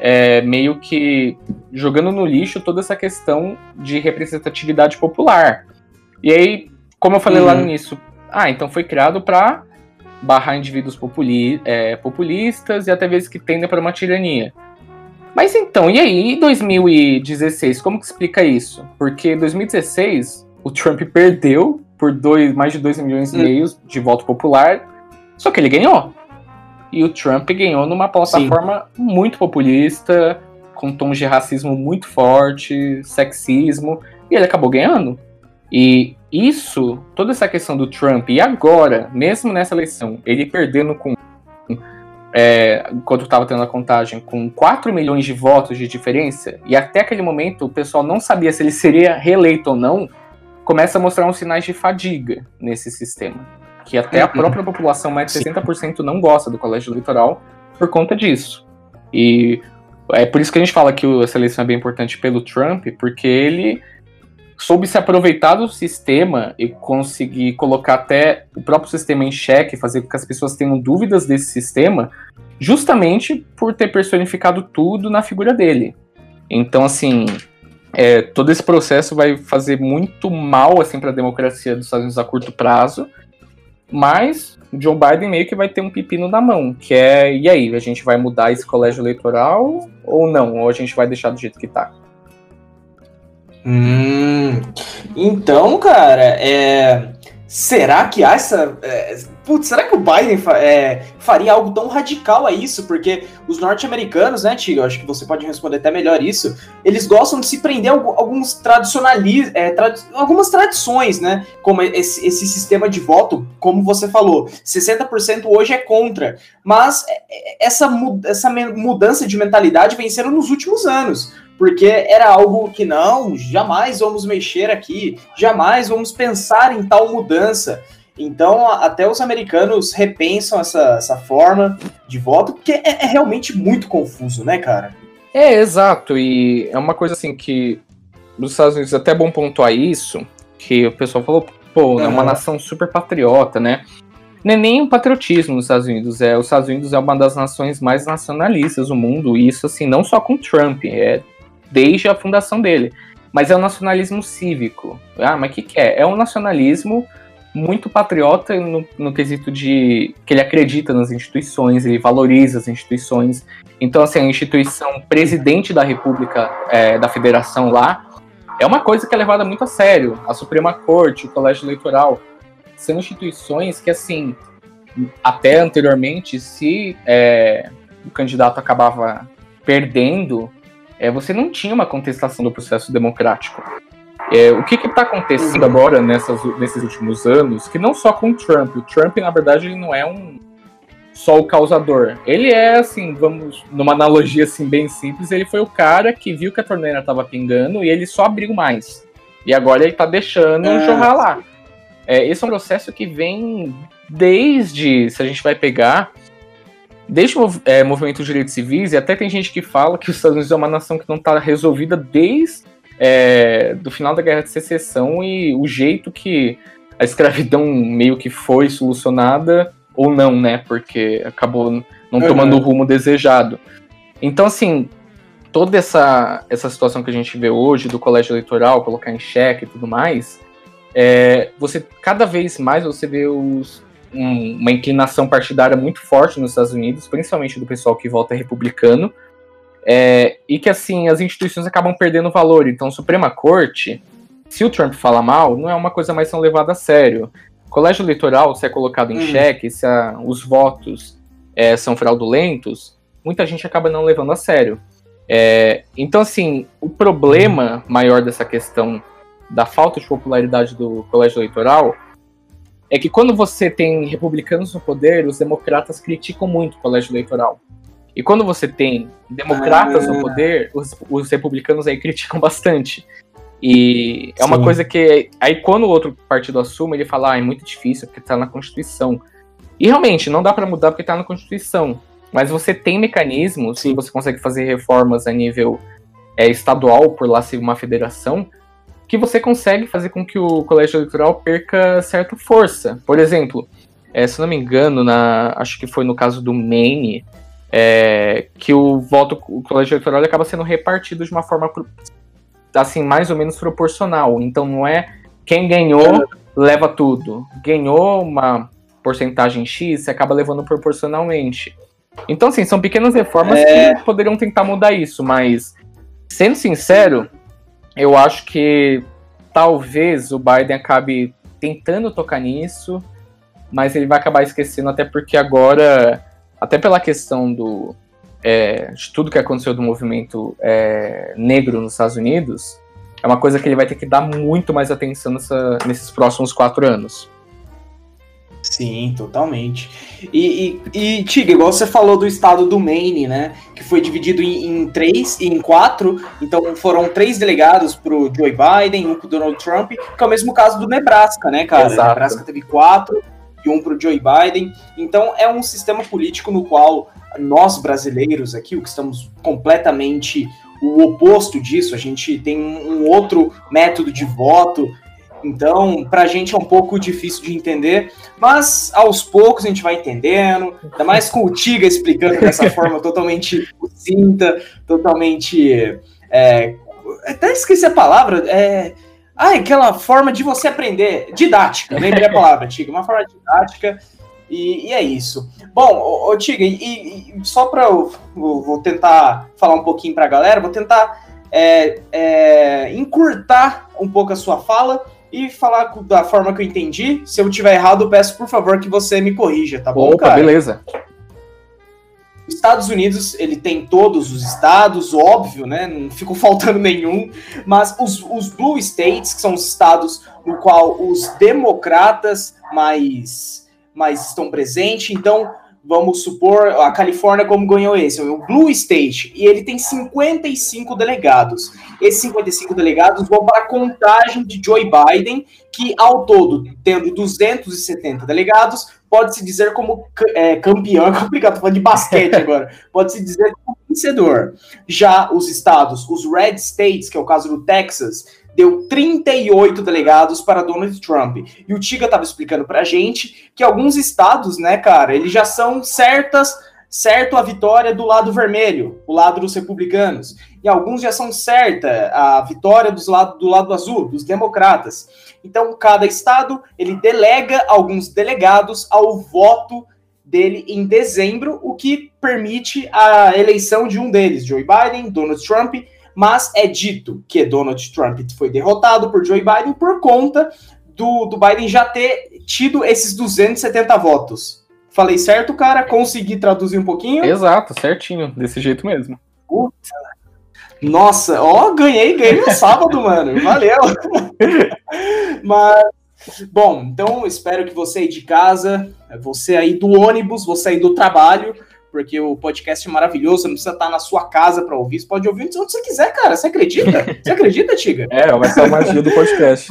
é, meio que jogando no lixo toda essa questão de representatividade popular. E aí, como eu falei lá no Uhum. início, ah, então foi criado para barrar indivíduos populi é, populistas e até vezes que tendem para uma tirania. Mas então, e aí, em 2016, como que explica isso? Porque em 2016, o Trump perdeu por dois, mais de 2 milhões e meio de voto popular, só que ele ganhou. E o Trump ganhou numa plataforma muito populista, com tons de racismo muito forte, sexismo, e ele acabou ganhando. E isso, toda essa questão do Trump, e agora, mesmo nessa eleição, ele perdendo com. É, enquanto estava tendo a contagem, com 4 milhões de votos de diferença, e até aquele momento o pessoal não sabia se ele seria reeleito ou não, começa a mostrar uns sinais de fadiga nesse sistema. Que até a Uhum. própria população, mais de Sim. 60%, não gosta do colégio eleitoral por conta disso. E é por isso que a gente fala que essa eleição é bem importante pelo Trump, porque ele soube se aproveitar do sistema e conseguir colocar até o próprio sistema em xeque, fazer com que as pessoas tenham dúvidas desse sistema, justamente por ter personificado tudo na figura dele. Então, assim, é, todo esse processo vai fazer muito mal assim, para a democracia dos Estados Unidos a curto prazo, mas o Joe Biden meio que vai ter um pepino na mão, que é, e aí, a gente vai mudar esse colégio eleitoral ou não? Ou a gente vai deixar do jeito que tá? Hum, então, cara, é, será que há essa. É, putz, será que o Biden fa- é, faria algo tão radical a isso? Porque os norte-americanos, né, Tiga? Eu acho que você pode responder até melhor isso. Eles gostam de se prender a algu- alguns tradicionalismos, algumas tradições, né? Como esse, esse sistema de voto, como você falou, 60% hoje é contra. Mas é, é, essa, essa mudança de mentalidade vem sendo nos últimos anos porque era algo que não, jamais vamos mexer aqui, jamais vamos pensar em tal mudança. Então, até os americanos repensam essa, essa forma de voto, porque é, é realmente muito confuso, né, cara? É, exato, e é uma coisa assim que nos Estados Unidos é até bom pontuar isso, que o pessoal falou, pô, é uma nação super patriota, né? Não é nem um patriotismo nos Estados Unidos, é os Estados Unidos é uma das nações mais nacionalistas do mundo, e isso assim, não só com Trump, é desde a fundação dele, mas é o nacionalismo cívico. Ah, mas o que, que é? É um nacionalismo muito patriota no, no quesito de que ele acredita nas instituições, ele valoriza as instituições. Então, assim, a instituição presidente da República, é, da Federação lá, é uma coisa que é levada muito a sério. A Suprema Corte, o Colégio Eleitoral, são instituições que, assim, até anteriormente, se é, o candidato acabava perdendo, é, você não tinha uma contestação do processo democrático. É, o que está acontecendo agora nessas, nesses últimos anos, que não só com o Trump, o Trump, na verdade, ele não é um só o causador. Ele é, assim, vamos, numa analogia assim, bem simples, ele foi o cara que viu que a torneira estava pingando e ele só abriu mais. E agora ele está deixando Ah. jorrar lá. É, esse é um processo que vem desde, se a gente vai pegar, desde o é, movimento de direitos civis, e até tem gente que fala que os Estados Unidos é uma nação que não está resolvida desde é, do final da Guerra de Secessão e o jeito que a escravidão meio que foi solucionada ou não, né? Porque acabou não Uhum. tomando o rumo desejado. Então, assim, toda essa, essa situação que a gente vê hoje do colégio eleitoral, colocar em xeque e tudo mais, é, você cada vez mais você vê os, um, uma inclinação partidária muito forte nos Estados Unidos, principalmente do pessoal que vota republicano, é, e que assim as instituições acabam perdendo valor. Então, Suprema Corte, se o Trump fala mal, não é uma coisa mais tão levada a sério. Colégio eleitoral, se é colocado em hum. xeque, se a, os votos é, são fraudulentos, muita gente acaba não levando a sério. É, então, assim, o problema maior dessa questão da falta de popularidade do colégio eleitoral é que quando você tem republicanos no poder, os democratas criticam muito o colégio eleitoral. E quando você tem democratas ah, no poder, os, os, republicanos aí criticam bastante. E é Sim. uma coisa que. Aí quando o outro partido assume, ele fala, ah, é muito difícil, porque tá na Constituição. E realmente, não dá para mudar porque tá na Constituição. Mas você tem mecanismos, Sim. você consegue fazer reformas a nível é, estadual, por lá ser uma federação, que você consegue fazer com que o colégio eleitoral perca certa força. Por exemplo, é, se não me engano, na, acho que foi no caso do Maine, é, que o voto, o colégio eleitoral acaba sendo repartido de uma forma assim mais ou menos proporcional. Então não é quem ganhou leva tudo. Ganhou uma porcentagem X, você acaba levando proporcionalmente. Então, assim, são pequenas reformas é... que poderiam tentar mudar isso, mas sendo sincero, eu acho que talvez o Biden acabe tentando tocar nisso, mas ele vai acabar esquecendo, até porque agora, até pela questão do é, de tudo que aconteceu do movimento é, negro nos Estados Unidos, é uma coisa que ele vai ter que dar muito mais atenção nessa, nesses próximos quatro anos. Sim, totalmente. E, e, e, Tiga, igual você falou do estado do Maine, né? Que foi dividido em, em três e em quatro. Então foram três delegados pro Joe Biden, um pro Donald Trump, que é o mesmo caso do Nebraska, né, cara? Exato. Nebraska teve quatro e um pro Joe Biden. Então é um sistema político no qual nós brasileiros aqui, o que estamos completamente o oposto disso, a gente tem um outro método de voto, então, para a gente é um pouco difícil de entender, mas aos poucos a gente vai entendendo, ainda mais com o Tiga explicando dessa [laughs] forma totalmente sucinta, totalmente. É, até esqueci a palavra. É, ah, aquela forma de você aprender, didática, lembrei a palavra, Tiga, uma forma didática, e, e é isso. Bom, ô, Tiga, e, e só para eu vou tentar falar um pouquinho para a galera, vou tentar é, é, encurtar um pouco a sua fala e falar da forma que eu entendi. Se eu tiver errado, eu peço por favor que você me corrija, tá bom, Opa, cara? beleza. Estados Unidos, ele tem todos os estados, óbvio, né? Não ficou [laughs] faltando nenhum, mas os, os blue states, que são os estados no qual os democratas mais, mais estão presentes, então vamos supor, a Califórnia como ganhou esse, o Blue State, e ele tem 55 delegados. Esses 55 delegados vão para a contagem de Joe Biden, que ao todo, tendo 270 delegados, pode-se dizer como é, campeão, [laughs] é complicado, tô falando de basquete [laughs] agora, pode-se dizer como vencedor. Já os estados, os Red States, que é o caso do Texas, deu 38 delegados para Donald Trump. E o Tiga estava explicando para a gente que alguns estados, né, cara, eles já são certas, certo a vitória do lado vermelho, o lado dos republicanos. E alguns já são certa a vitória dos lado, do lado azul, dos democratas. Então, cada estado, ele delega alguns delegados ao voto dele em dezembro, o que permite a eleição de um deles, Joe Biden, Donald Trump, mas é dito que Donald Trump foi derrotado por Joe Biden por conta do, do Biden já ter tido esses 270 votos. Falei certo, cara? Consegui traduzir um pouquinho? Exato, certinho, desse jeito mesmo. Puta. Nossa, ó, ganhei, ganhei no sábado, [laughs] mano. Valeu. [laughs] Mas, bom, então espero que você aí de casa, você aí do ônibus, você aí do trabalho, porque o podcast é maravilhoso, você não precisa estar na sua casa para ouvir, você pode ouvir onde você quiser, cara. Você acredita? [laughs] Você acredita, Tiga? É, vai ser a magia do podcast.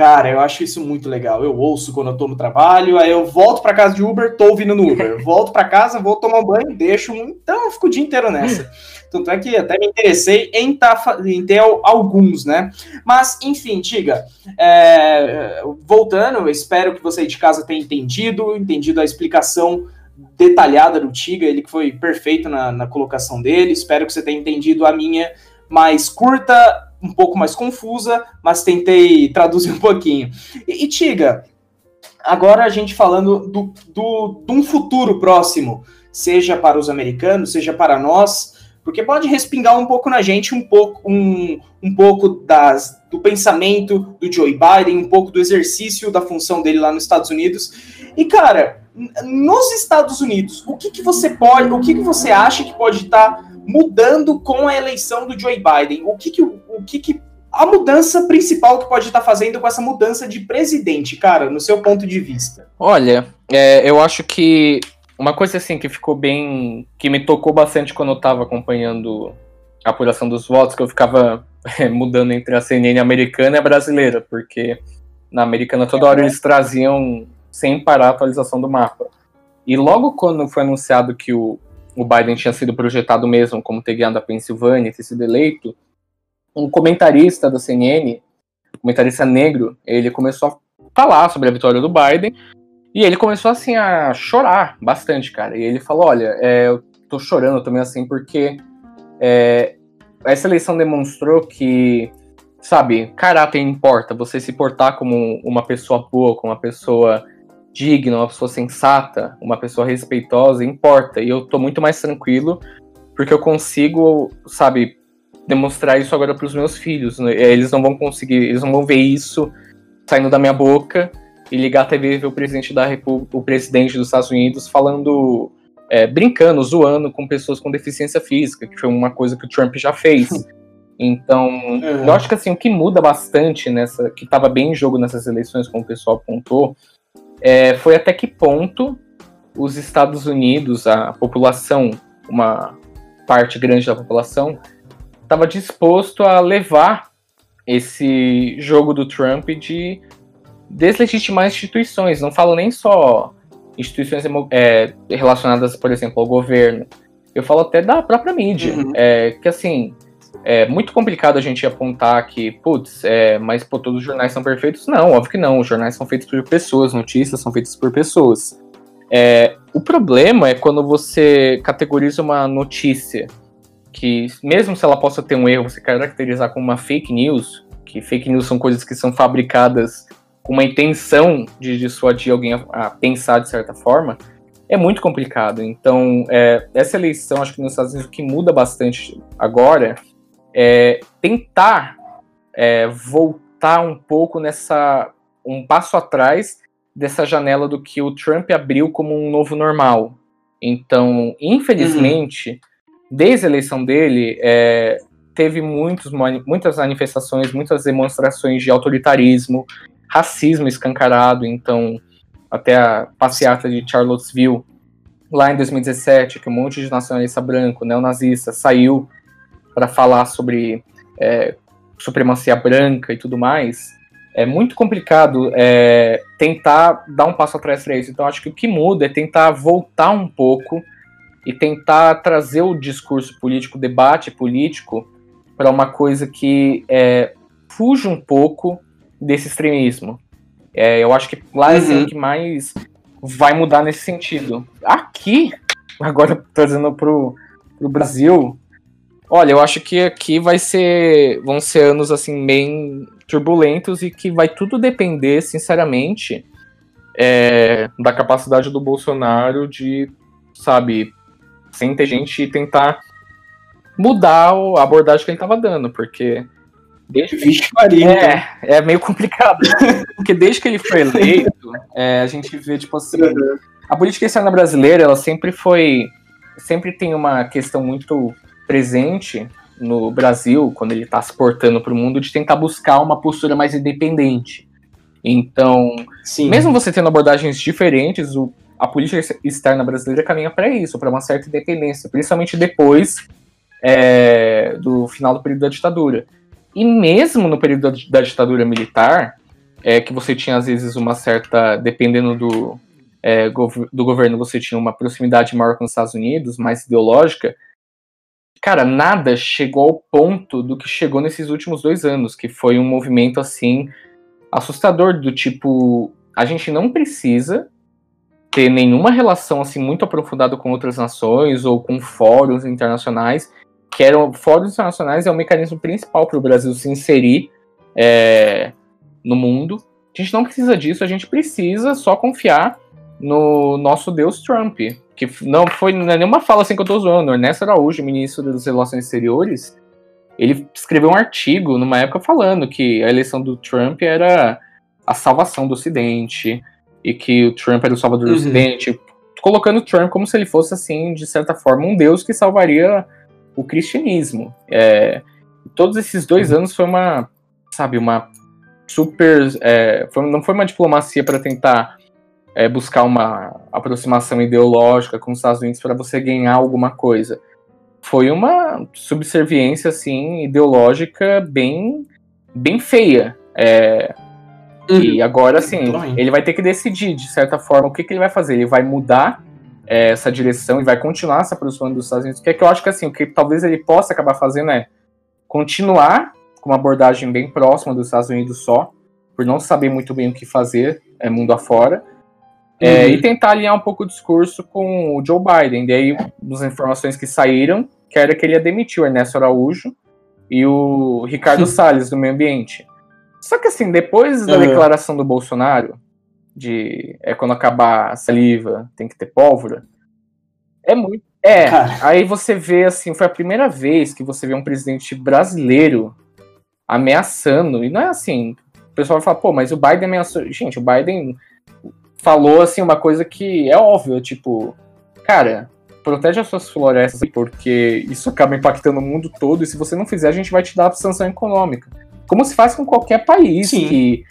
Cara, eu acho isso muito legal. Eu ouço quando eu tô no trabalho, aí eu volto para casa de Uber, tô ouvindo no Uber. [laughs] Volto para casa, vou tomar um banho, deixo. Então eu fico o dia inteiro nessa. Tanto é que até me interessei em, tá, em ter alguns, né? Mas, enfim, Tiga, é, voltando, eu espero que você de casa tenha entendido, entendido a explicação detalhada do Tiga, ele que foi perfeito na, na colocação dele. Espero que você tenha entendido a minha mais curta, um pouco mais confusa, mas tentei [laughs] traduzir um pouquinho. E, e Tiga, agora a gente falando do, do, de um futuro próximo, seja para os americanos, seja para nós, porque pode respingar um pouco na gente um pouco, um, um pouco das, do pensamento do Joe Biden, um pouco do exercício da função dele lá nos Estados Unidos. E, cara, nos Estados Unidos, o que, que você pode, o que, que você acha que pode estar tá mudando com a eleição do Joe Biden? O que, que, o que, que a mudança principal que pode estar tá fazendo com essa mudança de presidente, cara, no seu ponto de vista? Olha, é, eu acho que uma coisa assim que ficou bem. que me tocou bastante quando eu estava acompanhando a apuração dos votos, que eu ficava [laughs] é, mudando entre a CNN americana e a brasileira, porque na americana toda hora eles traziam sem parar a atualização do mapa. E logo quando foi anunciado que o, o Biden tinha sido projetado mesmo como ter ganhado a Pensilvânia ter sido eleito, um comentarista da CNN, comentarista negro, ele começou a falar sobre a vitória do Biden e ele começou assim a chorar bastante, cara. E ele falou: Olha, é, eu tô chorando também assim porque é, essa eleição demonstrou que, sabe, caráter importa. Você se portar como uma pessoa boa, como uma pessoa digna, uma pessoa sensata, uma pessoa respeitosa, importa. E eu tô muito mais tranquilo porque eu consigo, sabe, demonstrar isso agora para os meus filhos. Né? Eles não vão conseguir, eles não vão ver isso saindo da minha boca e ligar a TV e ver o presidente da República, o presidente dos Estados Unidos falando, é, brincando, zoando com pessoas com deficiência física, que foi uma coisa que o Trump já fez. [laughs] Então, é. eu acho que assim, o que muda bastante nessa, que estava bem em jogo nessas eleições, como o pessoal apontou, é, foi até que ponto os Estados Unidos, a população, uma parte grande da população, estava disposto a levar esse jogo do Trump de deslegitimar instituições. Não falo nem só instituições é, relacionadas, por exemplo, ao governo. Eu falo até da própria mídia. Uhum. É, que assim, é muito complicado a gente apontar que, putz, é, mas pô, todos os jornais são perfeitos. Não, óbvio que não. Os jornais são feitos por pessoas, notícias são feitas por pessoas. É, o problema é quando você categoriza uma notícia que, mesmo se ela possa ter um erro, você caracterizar como uma fake news, que fake news são coisas que são fabricadas com uma intenção de dissuadir alguém a, a, pensar de certa forma, é muito complicado. Então, é, essa eleição, acho que nos Estados Unidos, o que muda bastante agora é tentar é, voltar um pouco nessa. um passo atrás dessa janela do que o Trump abriu como um novo normal. Então, infelizmente, uhum. desde a eleição dele, é, teve muitos, muitas manifestações, muitas demonstrações de autoritarismo, racismo escancarado, então até a passeata de Charlottesville, lá em 2017, que um monte de nacionalista branco, neonazista, saiu para falar sobre é, supremacia branca e tudo mais, é muito complicado é, tentar dar um passo atrás para isso. Então, acho que o que muda é tentar voltar um pouco e tentar trazer o discurso político, o debate político, para uma coisa que é, fuja um pouco desse extremismo. É, eu acho que lá é uhum. é o que mais vai mudar nesse sentido. Aqui, [laughs] agora trazendo pro, pro Brasil, olha, eu acho que aqui vai ser. vão ser anos assim bem turbulentos e que vai tudo depender, sinceramente, é, da capacidade do Bolsonaro de, sabe, sem ter gente tentar mudar a abordagem que ele estava dando, porque Desde Vixe Maria. É, é meio complicado. Né? Porque desde que ele foi eleito, é, a gente vê, tipo assim. Uhum. A política externa brasileira, ela sempre foi. Sempre tem uma questão muito presente no Brasil, quando ele está se portando para o mundo, de tentar buscar uma postura mais independente. Então, Sim. mesmo você tendo abordagens diferentes, o, a política externa brasileira caminha para isso, para uma certa independência, principalmente depois é, do final do período da ditadura. E mesmo no período da, ditadura militar, é que você tinha às vezes uma certa, dependendo do, é, gov do governo, você tinha uma proximidade maior com os Estados Unidos, mais ideológica. Cara, nada chegou ao ponto do que chegou nesses últimos dois anos, que foi um movimento assim assustador do tipo, a gente não precisa ter nenhuma relação assim muito aprofundada com outras nações ou com fóruns internacionais, que eram fóruns internacionais é o mecanismo principal para o Brasil se inserir é, no mundo. A gente não precisa disso, a gente precisa só confiar no nosso Deus Trump, que não foi é nenhuma fala assim que eu estou zoando. Ernesto Araújo, ministro das Relações Exteriores, ele escreveu um artigo numa época falando que a eleição do Trump era a salvação do Ocidente e que o Trump era o salvador do uhum. Ocidente, colocando o Trump como se ele fosse assim, de certa forma, um deus que salvaria o cristianismo. É, todos esses dois anos foi uma, sabe, uma super, é, foi, não foi uma diplomacia para tentar é, buscar uma aproximação ideológica com os Estados Unidos para você ganhar alguma coisa. Foi uma subserviência assim ideológica bem, bem feia. É, uhum. E agora, sim, ele vai ter que decidir, de certa forma, o que, que ele vai fazer. Ele vai mudar é, essa direção e vai continuar se aproximando dos Estados Unidos. O que é que eu acho que, assim, o que talvez ele possa acabar fazendo é continuar com uma abordagem bem próxima dos Estados Unidos só, por não saber muito bem o que fazer é, mundo afora, é, uhum. e tentar alinhar um pouco o discurso com o Joe Biden. Daí, as informações que saíram, que era que ele ia demitir o Ernesto Araújo e o Ricardo Salles, do meio ambiente. Só que assim, depois da uhum. declaração do Bolsonaro, de é quando acabar a saliva, tem que ter pólvora, é muito. É, Cara. aí você vê assim, foi a primeira vez que você vê um presidente brasileiro ameaçando, e não é assim, o pessoal vai falar, pô, mas o Biden ameaçou. Gente, o Biden falou assim uma coisa que é óbvio, tipo, cara, protege as suas florestas porque isso acaba impactando o mundo todo e se você não fizer a gente vai te dar sanção econômica. Como se faz com qualquer país Sim. que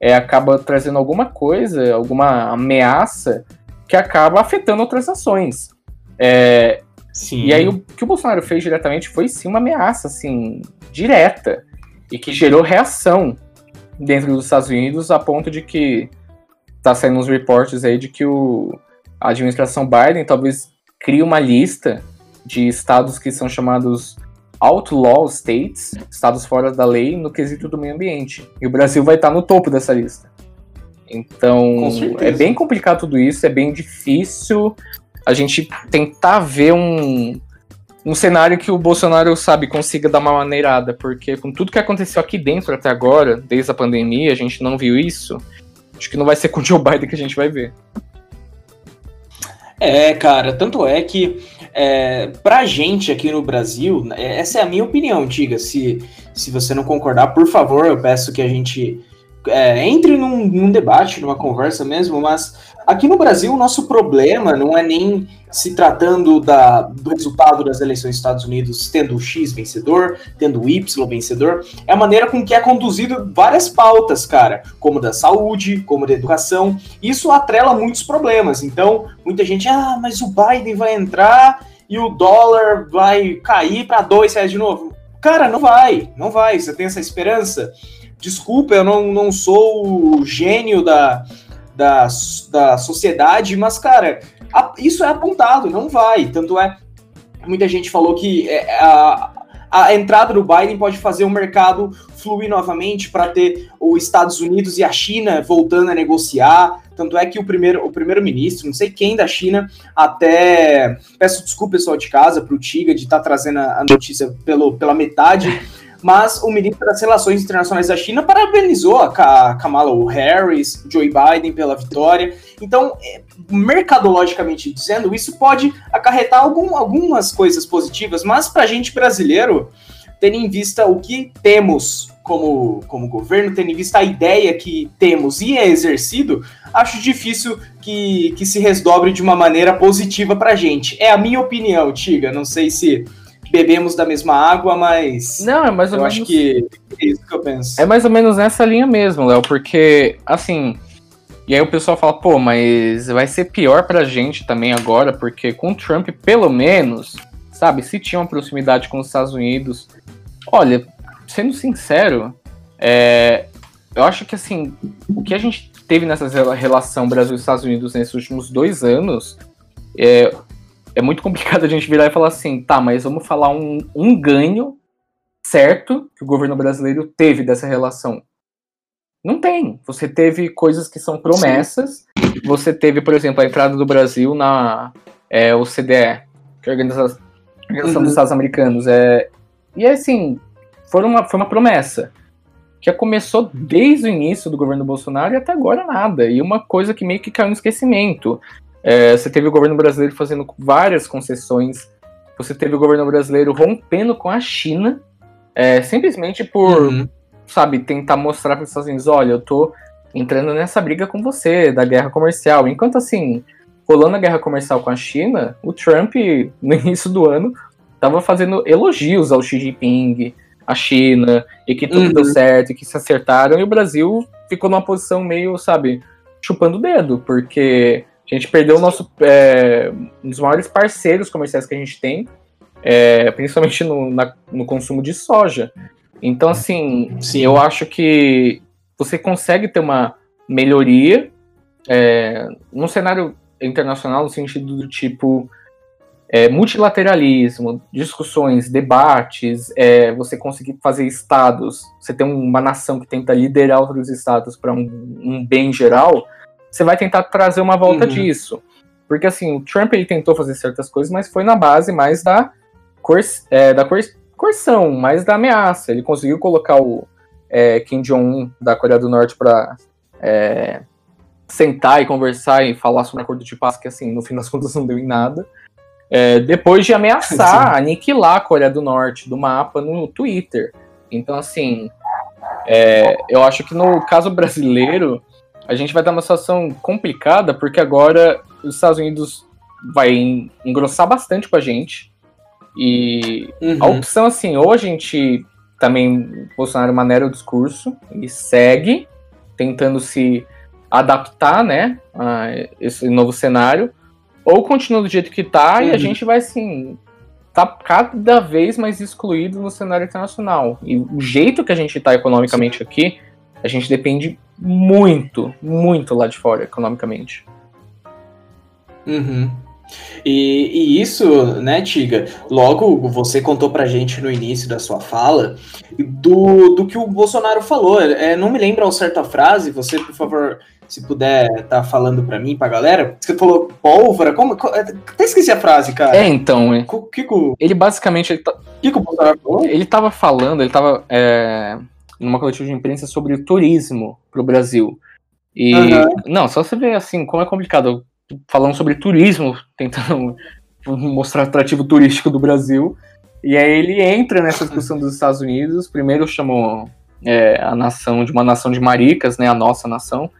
é, acaba trazendo alguma coisa, alguma ameaça que acaba afetando outras ações. É, sim. E aí o que o Bolsonaro fez diretamente foi sim uma ameaça, assim, direta, e que gerou reação dentro dos Estados Unidos a ponto de que tá saindo uns reportes aí de que o, a administração Biden talvez crie uma lista de estados que são chamados outlaw states, estados fora da lei, no quesito do meio ambiente. E o Brasil vai estar no topo dessa lista. Então, é bem complicado tudo isso, é bem difícil a gente tentar ver um, um cenário que o Bolsonaro, sabe, consiga dar uma maneirada, porque com tudo que aconteceu aqui dentro até agora, desde a pandemia, a gente não viu isso. Acho que não vai ser com o Joe Biden que a gente vai ver. É, cara, tanto é que é, pra gente aqui no Brasil, é, essa é a minha opinião, Tiga. Se, se você não concordar, por favor, eu peço que a gente é, entre num, num, debate, numa conversa mesmo, mas aqui no Brasil o nosso problema não é nem se tratando da, do resultado das eleições dos Estados Unidos tendo o X vencedor, tendo o Y vencedor, é a maneira com que é conduzido várias pautas, cara, como da saúde, como da educação. Isso atrela muitos problemas. Então, muita gente, ah, mas o Biden vai entrar e o dólar vai cair para dois reais de novo. Cara, não vai, não vai. Você tem essa esperança? Desculpa, eu não, não sou o gênio da, da, da sociedade, mas, cara, a, isso é apontado, não vai. Tanto é, muita gente falou que é, a, a entrada do Biden pode fazer o mercado fluir novamente para ter os Estados Unidos e a China voltando a negociar. Tanto é que o primeiro o primeiro-ministro, não sei quem da China, até peço desculpa pessoal de casa para o Tiga de estar tá trazendo a notícia pelo, pela metade mas o ministro das Relações Internacionais da China parabenizou a Kamala Harris, Joe Biden pela vitória. Então, é, mercadologicamente dizendo, isso pode acarretar algum, algumas coisas positivas, mas para a gente brasileiro, tendo em vista o que temos como, como governo, tendo em vista a ideia que temos e é exercido, acho difícil que, que se resdobre de uma maneira positiva para a gente. É a minha opinião, Tiga. Não sei se bebemos da mesma água, mas. Não, é mais ou eu menos. acho que é isso que eu penso. É mais ou menos nessa linha mesmo, Léo, porque, assim. E aí o pessoal fala, pô, mas vai ser pior pra gente também agora, porque com o Trump, pelo menos, sabe, se tinha uma proximidade com os Estados Unidos. Olha, sendo sincero, é, eu acho que assim, o que a gente teve nessa relação Brasil-Estados Unidos nesses últimos dois anos, é, é muito complicado a gente virar e falar assim, tá, mas vamos falar um, um ganho certo que o governo brasileiro teve dessa relação. Não tem. Você teve coisas que são promessas, Sim. você teve, por exemplo, a entrada do Brasil na é, OCDE, que é a Organização, uhum. dos Estados Americanos. É, e assim, foi uma, foi uma promessa que começou desde o início do governo Bolsonaro e até agora nada. E uma coisa que meio que caiu no esquecimento. É, você teve o governo brasileiro fazendo várias concessões, você teve o governo brasileiro rompendo com a China, é, simplesmente por, uhum. sabe, tentar mostrar para os Estados Unidos: olha, eu tô entrando nessa briga com você, da guerra comercial. Enquanto assim, rolando a guerra comercial com a China, o Trump, [laughs] no início do ano, estava fazendo elogios ao Xi Jinping, à China, e que tudo uhum. deu certo, e que se acertaram, e o Brasil ficou numa posição meio, sabe, chupando o dedo, porque a gente perdeu o nosso, é, um dos maiores parceiros comerciais que a gente tem, é, principalmente no, na, no consumo de soja. Então, assim, Sim. eu acho que você consegue ter uma melhoria é, no cenário internacional, no sentido do tipo é, multilateralismo, discussões, debates, é, você conseguir fazer estados, você ter uma nação que tenta liderar outros estados para um, um, bem geral, você vai tentar trazer uma volta uhum. disso. Porque assim, o Trump ele tentou fazer certas coisas, mas foi na base mais da, coer é, da coerção, mais da ameaça. Ele conseguiu colocar o, é, Kim Jong-un da Coreia do Norte para é, sentar e conversar e falar sobre um acordo de paz que, assim, no fim das contas [laughs] não deu em nada. É, depois de ameaçar, Sim. aniquilar a Coreia do Norte do mapa no Twitter. Então, assim, é, eu acho que no caso brasileiro, a gente vai dar uma situação complicada, porque agora os Estados Unidos vai engrossar bastante com a gente. E uhum. a opção, assim, ou a gente também Bolsonaro maneira o discurso e segue tentando se adaptar, né, a esse novo cenário, ou continua do jeito que tá uhum. e a uhum. gente vai assim tá cada vez mais excluído no cenário internacional. E o jeito que a gente tá economicamente Sim. aqui, a gente depende muito, muito lá de fora economicamente. Uhum. E, e, isso, né, Tiga? Logo você contou pra gente no início da sua fala do, do que o Bolsonaro falou. É, não me lembra uma certa frase, você, por favor, se puder tá falando pra mim, pra galera. Você falou pólvora, como. Até esqueci a frase, cara. É, então. É. Que, que, ele basicamente. Ele, tá, que que o Bolsonaro falou? ele tava falando, ele tava é, numa coletiva de imprensa sobre o turismo pro Brasil. E. Uhum. Não, só você ver assim, como é complicado falando sobre turismo, tentando [laughs] mostrar o atrativo turístico do Brasil. E aí ele entra nessa discussão dos Estados Unidos. Primeiro chamou é, a nação de uma nação de maricas, né? A nossa nação,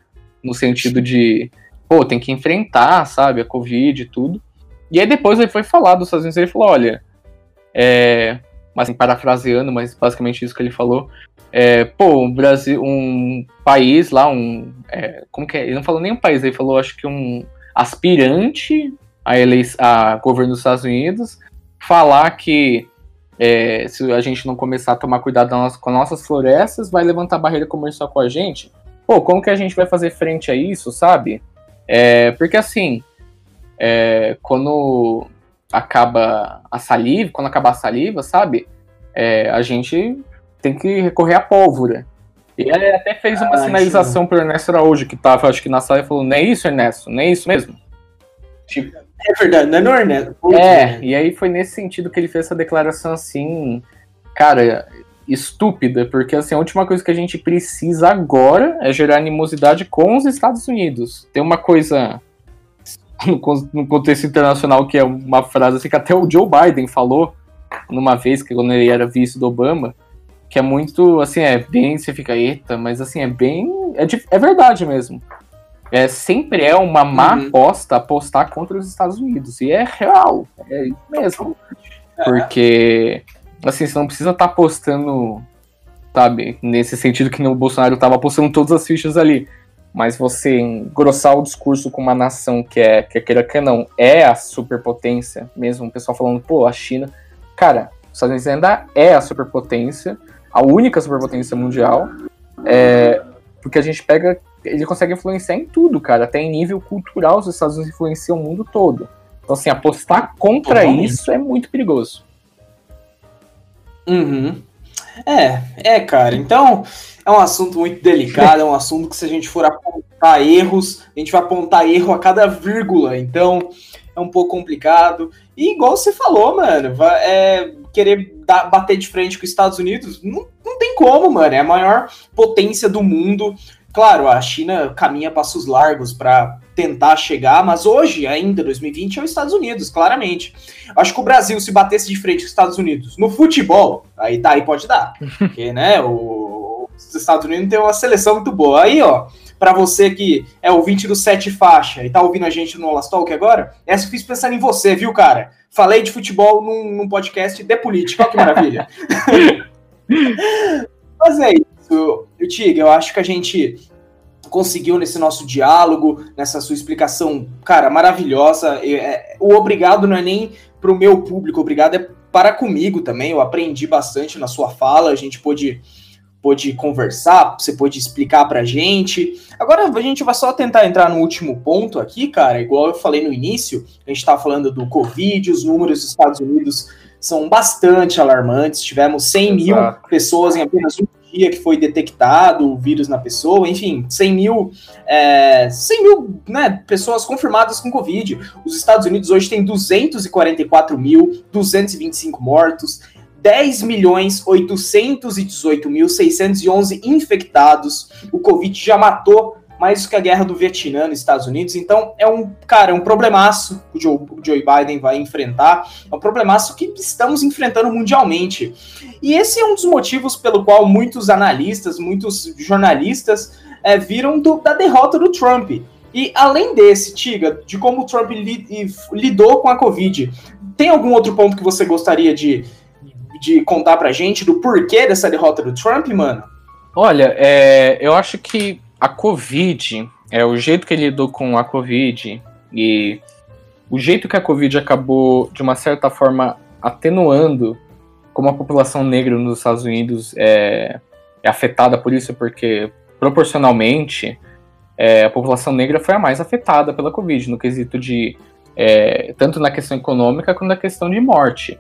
no sentido de, pô, tem que enfrentar, sabe, a Covid e tudo. E aí depois ele foi falar dos Estados Unidos ele falou, olha, é, assim, parafraseando, mas basicamente isso que ele falou, é, pô, o Brasil, um país lá, um, é, como que é? Ele não falou nem um país, ele falou, acho que um aspirante a, a governo dos Estados Unidos falar que é, se a gente não começar a tomar cuidado com nossas florestas, vai levantar barreira comercial com a gente. Pô, como que a gente vai fazer frente a isso, sabe? É, porque assim, é, quando acaba a saliva, quando acabar a saliva, sabe? É, a gente tem que recorrer à pólvora. E ele até fez uma ah, sinalização pro Ernesto Araújo, que tava, acho que na sala, e falou: Não é isso, Ernesto? Não é isso mesmo? Tipo, é verdade, não é no Ernesto. É, e aí foi nesse sentido que ele fez essa declaração assim, cara, estúpida, porque assim, a última coisa que a gente precisa agora é gerar animosidade com os Estados Unidos. Tem uma coisa [laughs] no contexto internacional que é uma frase assim, que até o Joe Biden falou numa vez, que quando ele era vice do Obama, que é muito, assim, é bem, você fica, eita, mas assim, é bem, é, de, é verdade mesmo. É, sempre é uma má uhum. aposta apostar contra os Estados Unidos, e é real, é isso mesmo. É. Porque, assim, você não precisa estar tá apostando, sabe, nesse sentido que o Bolsonaro estava apostando todas as fichas ali, mas você engrossar o discurso com uma nação que é, que queira que não, é a superpotência, mesmo o pessoal falando, pô, a China, cara, os Estados Unidos ainda é a superpotência, a única superpotência mundial, é, porque a gente pega, ele consegue influenciar em tudo, cara, até em nível cultural os Estados Unidos influenciam o mundo todo. Então, assim, apostar contra Totalmente. isso é muito perigoso. Uhum. É, é, cara. Então, é um assunto muito delicado, é um assunto que se a gente for apontar erros, a gente vai apontar erro a cada vírgula. Então, é um pouco complicado. E igual você falou, mano, vai, é, querer dar, bater de frente com os Estados Unidos, não, não tem como, mano. É a maior potência do mundo. Claro, a China caminha passos largos para tentar chegar, mas hoje, ainda 2020, é os Estados Unidos, claramente. Acho que o Brasil, se batesse de frente com os Estados Unidos no futebol, aí tá, aí pode dar. [laughs] Porque, né, o, os Estados Unidos tem uma seleção muito boa. Aí, ó, para você que é ouvinte do Sete Faixa e tá ouvindo a gente no Last Talk agora, essa eu fiz pensando em você, viu, cara? Falei de futebol num, num podcast de política, olha que maravilha. [laughs] Mas é isso, Tiga, eu acho que a gente conseguiu nesse nosso diálogo, nessa sua explicação, cara, maravilhosa. É, o obrigado não é nem para o meu público, obrigado é para comigo também. Eu aprendi bastante na sua fala, a gente pôde, pôde conversar, você pôde explicar para a gente. Agora a gente vai só tentar entrar no último ponto aqui, cara, igual eu falei no início, a gente estava falando do Covid, os números dos Estados Unidos são bastante alarmantes. Tivemos 100 Exato. mil pessoas em apenas um dia que foi detectado o vírus na pessoa, enfim, 100 mil, é, 100 mil né, pessoas confirmadas com Covid. Os Estados Unidos hoje têm 244 mil, 225 mortos, 10 milhões 818 mil 611 infectados. O Covid já matou mais do que a guerra do Vietnã nos Estados Unidos. Então, é um, cara, é um problemaço que o Joe, o Joe Biden vai enfrentar. É um problemaço que estamos enfrentando mundialmente. E esse é um dos motivos pelo qual muitos analistas, muitos jornalistas é, viram do, da derrota do Trump. E além desse, Tiga, de como o Trump li, lidou com a Covid, tem algum outro ponto que você gostaria de, de contar pra gente do porquê dessa derrota do Trump, mano? Olha, é, eu acho que a Covid, é o jeito que ele lidou com a Covid e o jeito que a Covid acabou, de uma certa forma, atenuando como a população negra nos Estados Unidos é, é afetada por isso, porque proporcionalmente é, a população negra foi a mais afetada pela Covid, no quesito de. É, tanto na questão econômica quanto na questão de morte.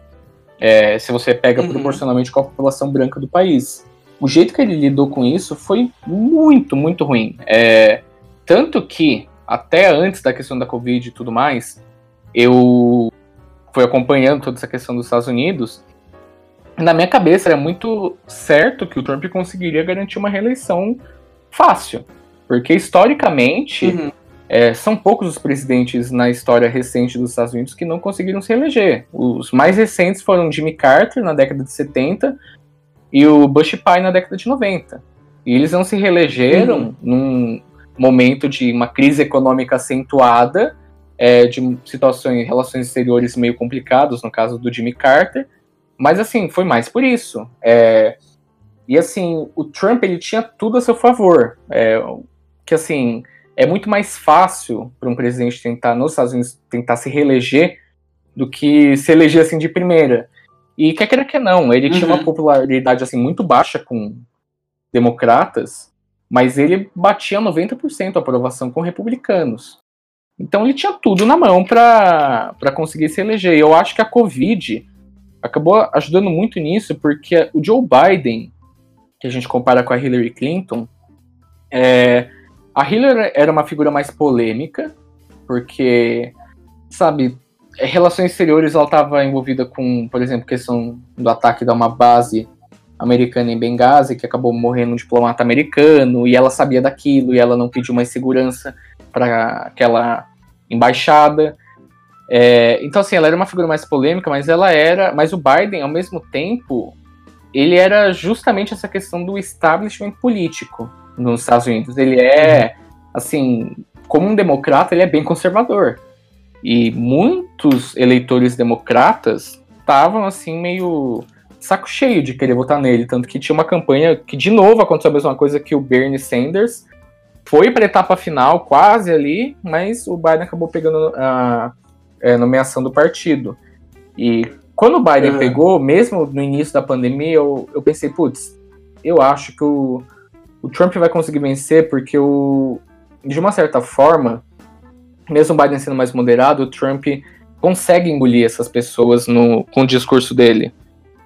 É, se você pega uhum. proporcionalmente com a população branca do país o jeito que ele lidou com isso foi muito, muito ruim. É, tanto que, até antes da questão da Covid e tudo mais, eu fui acompanhando toda essa questão dos Estados Unidos. Na minha cabeça era muito certo que o Trump conseguiria garantir uma reeleição fácil. Porque, historicamente, uhum. É, são poucos os presidentes na história recente dos Estados Unidos que não conseguiram se eleger. Os mais recentes foram Jimmy Carter, na década de 70, e o Bush pai na década de 90. E eles não se reelegeram uhum. num momento de uma crise econômica acentuada, é, de situações, relações exteriores meio complicadas, no caso do Jimmy Carter, mas assim, foi mais por isso. É, e assim, o Trump ele tinha tudo a seu favor. É, que assim, é muito mais fácil para um presidente tentar, nos Estados Unidos, tentar se reeleger do que se eleger assim de primeira. E quer queira que não, ele uhum. tinha uma uhum. popularidade assim muito baixa com democratas, mas ele batia 90% a aprovação com republicanos. Então ele tinha tudo na mão para conseguir se eleger. E eu acho que a Covid acabou ajudando muito nisso, porque o Joe Biden, que a gente compara com a Hillary Clinton, é, a Hillary era uma figura mais polêmica, porque, sabe, é, relações exteriores ela estava envolvida com, por exemplo, questão do ataque de uma base americana em Benghazi, que acabou morrendo um diplomata americano, e ela sabia daquilo, e ela não pediu mais segurança para aquela embaixada. É, então, assim, ela era uma figura mais polêmica, mas ela era. Mas o Biden, ao mesmo tempo, ele era justamente essa questão do establishment político nos Estados Unidos. Ele é, assim, como um democrata, ele é bem conservador. E muitos eleitores democratas estavam assim meio saco cheio de querer votar nele, tanto que tinha uma campanha que de novo aconteceu a mesma coisa que o Bernie Sanders foi para a etapa final quase ali, mas o Biden acabou pegando a, a nomeação do partido. E quando o Biden uhum. pegou, mesmo no início da pandemia, eu, eu pensei, putz, eu acho que o, o Trump vai conseguir vencer porque o, de uma certa forma mesmo o Biden sendo mais moderado, o Trump consegue engolir essas pessoas no, com o discurso dele.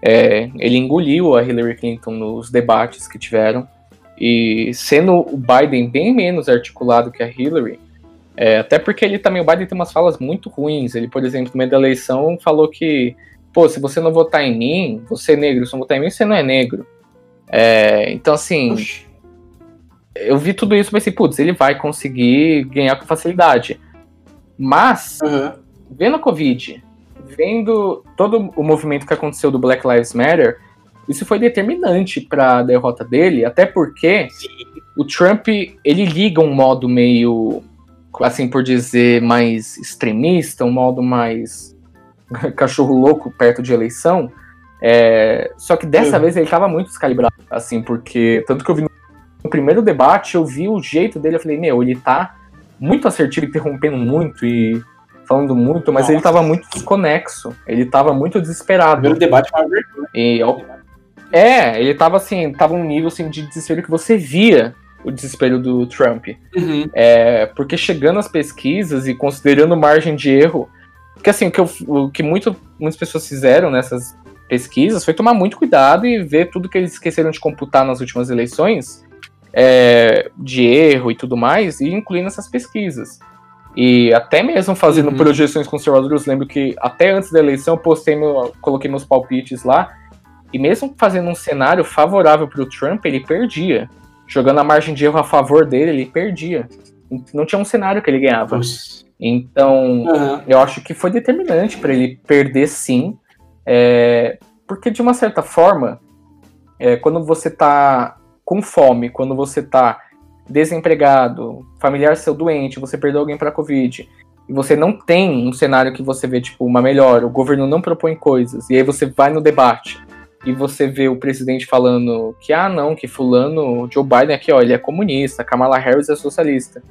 É, ele engoliu a Hillary Clinton nos debates que tiveram. E sendo o Biden bem menos articulado que a Hillary, é, até porque ele também, o Biden tem umas falas muito ruins. Ele, por exemplo, no meio da eleição, falou que, pô, se você não votar em mim, você é negro. Se não votar em mim, você não é negro. É, então, assim. Eu vi tudo isso e pensei, putz, ele vai conseguir ganhar com facilidade. Mas, uhum. vendo a Covid, vendo todo o movimento que aconteceu do Black Lives Matter, isso foi determinante para a derrota dele, até porque Sim. o Trump ele liga um modo meio, assim por dizer, mais extremista, um modo mais [laughs] cachorro louco perto de eleição. É, só que dessa vez ele estava muito descalibrado, assim, porque tanto que eu vi no primeiro debate, eu vi o jeito dele, eu falei, meu, ele tá muito assertivo, interrompendo muito e falando muito, mas Nossa. ele tava muito desconexo. Ele tava muito desesperado. Primeiro debate foi e, É, ele tava assim, tava um nível assim, de desespero que você via o desespero do Trump. Uhum. É, porque chegando às pesquisas e considerando margem de erro, porque assim, o que, eu, o que muito, muitas pessoas fizeram nessas pesquisas foi tomar muito cuidado e ver tudo que eles esqueceram de computar nas últimas eleições, é, de erro e tudo mais, e incluir nessas pesquisas. E até mesmo fazendo uhum. projeções conservadoras, lembro que até antes da eleição eu postei meu, coloquei meus palpites lá. E mesmo fazendo um cenário favorável para o Trump, ele perdia. Jogando a margem de erro a favor dele, ele perdia. Não tinha um cenário que ele ganhava. Então, uhum. eu acho que foi determinante para ele perder sim. É, porque, de uma certa forma, é, quando você está com fome, quando você está desempregado, familiar seu doente, você perdeu alguém para Covid, e você não tem um cenário que você vê, tipo, uma melhor, o governo não propõe coisas, e aí você vai no debate e você vê o presidente falando que, ah, não, que fulano, Joe Biden aqui, ó, ele é comunista, Kamala Harris é socialista.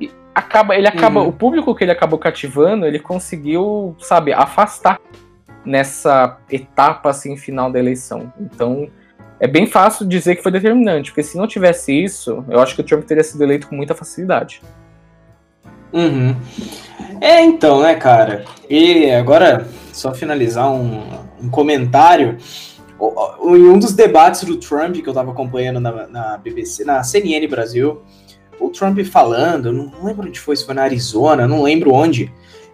E acaba, ele acaba, uhum. o público que ele acabou cativando, ele conseguiu, sabe, afastar nessa etapa, assim, final da eleição. Então, é bem fácil dizer que foi determinante, porque se não tivesse isso, eu acho que o Trump teria sido eleito com muita facilidade. Uhum. É, então, né, cara? E agora, só finalizar um, um comentário. Em um dos debates do Trump que eu tava acompanhando na, na BBC, na CNN Brasil, o Trump falando, não lembro onde foi, se foi na Arizona, não lembro onde,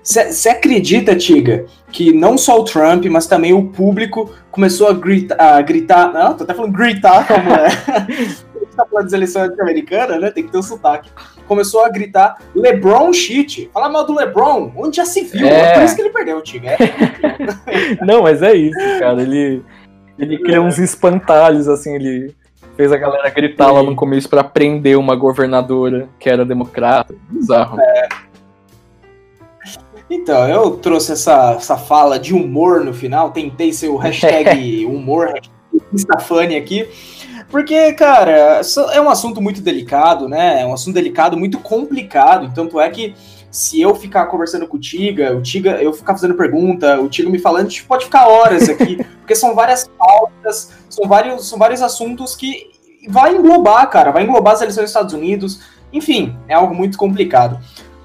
você acredita, Tiga, que não só o Trump, mas também o público começou a, grita, a gritar. Não, tô até falando gritar [laughs] como é. tá falando de seleção americana, né? Tem que ter um sotaque. Começou a gritar LeBron shit. Fala mal do LeBron, onde já se viu. É, por isso que ele perdeu, Tiga. É. [laughs] não, mas é isso, cara. Ele, ele criou uns espantalhos, assim, ele fez a galera gritar lá no começo para prender uma governadora que era democrata. Bizarro. É. Então, eu trouxe essa, essa fala de humor no final, tentei ser o hashtag [laughs] humor, hashtag aqui, porque, cara, é um assunto muito delicado, né? É um assunto delicado, muito complicado, tanto é que se eu ficar conversando com o Tiga, o Tiga, eu ficar fazendo pergunta, o Tiga me falando, a gente pode ficar horas aqui, [laughs] porque são várias pautas, são vários, são vários assuntos que vai englobar, cara, vai englobar as eleições dos Estados Unidos, enfim, é algo muito complicado.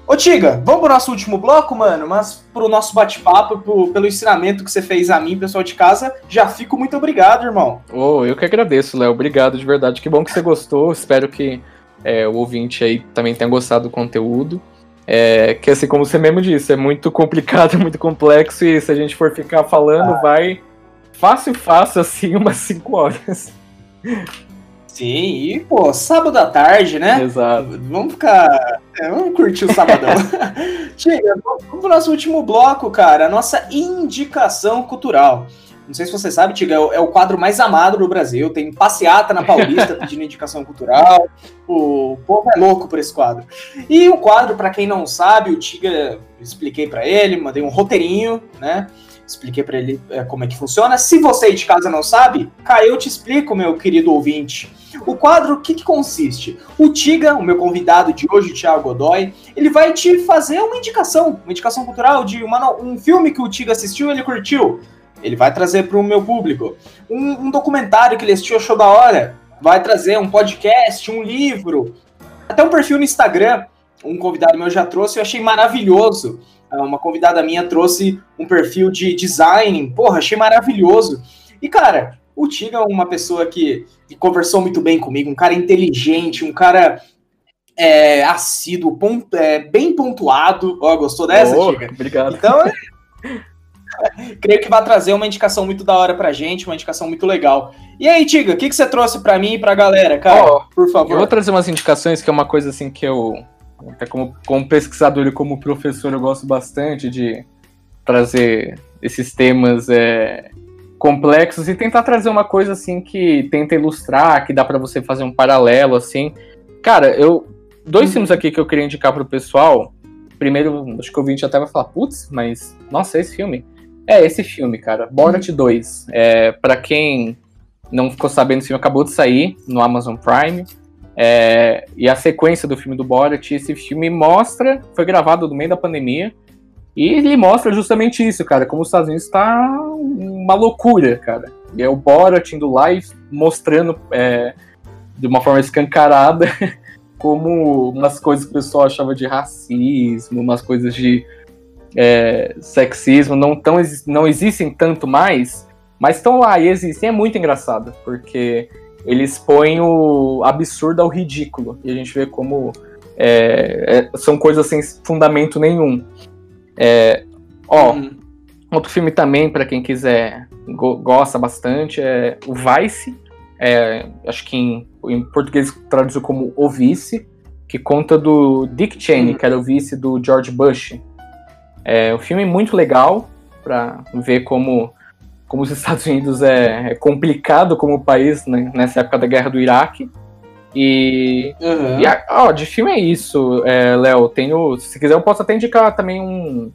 Ô Tiga, vamos pro nosso último bloco, mano, mas pro nosso bate-papo, pelo ensinamento que você fez a mim, pessoal de casa, já fico muito obrigado, irmão. Oh, eu que agradeço, Léo, obrigado de verdade, que bom que você gostou, espero que é, o ouvinte aí também tenha gostado do conteúdo. É, que assim como você mesmo disse, é muito complicado, [laughs] muito complexo, e se a gente for ficar falando, ah. vai fácil, fácil, assim, [laughs] umas 5 horas. Sim, e, pô, sábado à tarde, né? Exato. Vamos ficar. É, vamos curtir o sabadão. [laughs] [laughs] Chega, vamos pro nosso último bloco, cara. A nossa indicação cultural. Não sei se você sabe, Tiga, é, é o quadro mais amado do Brasil. Tem passeata na Paulista [laughs] pedindo indicação cultural. O povo é louco por esse quadro. E o quadro, para quem não sabe, o Tiga, expliquei para ele, mandei um roteirinho, né? Expliquei para ele é, como é que funciona. Se você de casa não sabe, cá eu te explico, meu querido ouvinte. O quadro, o que, que consiste? O Tiga, o meu convidado de hoje, o Thiago Godoy, ele vai te fazer uma indicação, uma indicação cultural de uma, um filme que o Tiga assistiu e ele curtiu. Ele vai trazer para o meu público. Um, um, documentário que ele assistiu, achou da hora. Vai trazer um podcast, um livro, até um perfil no Instagram. Um convidado meu já trouxe, eu achei maravilhoso uma convidada minha trouxe um perfil de design, porra, achei maravilhoso. E, cara, o Tiga é uma pessoa que, que conversou muito bem comigo, um cara inteligente, um cara é, assíduo, ponto, é, bem pontuado. Ó, gostou dessa, Oh, Tiga? obrigado. Então, [laughs] creio que vai trazer uma indicação muito da hora pra gente, uma indicação muito legal. E aí, Tiga, o que, que você trouxe pra mim e pra galera, cara? Ó, Por Eu favor. vou trazer umas indicações que é uma coisa assim que eu, até como, como pesquisador e como professor, eu gosto bastante de trazer esses temas é, complexos e tentar trazer uma coisa assim que tenta ilustrar, que dá pra você fazer um paralelo assim. Cara, eu dois Uhum. filmes aqui que eu queria indicar pro pessoal. Primeiro, acho que o ouvinte até vai falar, putz, mas nossa, esse filme. É, esse filme, cara. Borat 2. É, para quem não ficou sabendo, esse filme acabou de sair no Amazon Prime. É, e a sequência do filme do Borat, esse filme mostra, foi gravado no meio da pandemia, e ele mostra justamente isso, cara, como os Estados Unidos está uma loucura, cara. E é o Borat indo lá e mostrando é, de uma forma escancarada [laughs] como umas coisas que o pessoal achava de racismo, umas coisas de é, sexismo não, tão, não existem tanto mais, mas estão lá e existem. É muito engraçado, porque eles põem o absurdo ao ridículo. E a gente vê como é, é, são coisas sem fundamento nenhum. É, ó, Uhum. outro filme também, pra quem quiser, go- gosta bastante, é o Vice. É, acho que em, em português traduziu como O Vice, que conta do Dick Cheney, Uhum. que era o vice do George Bush. É um filme muito legal pra ver como, como os Estados Unidos é, é complicado como país né, nessa época da guerra do Iraque. E Uhum. e, a- ó, de filme é isso, é, Léo. Tenho, se quiser, eu posso até indicar também um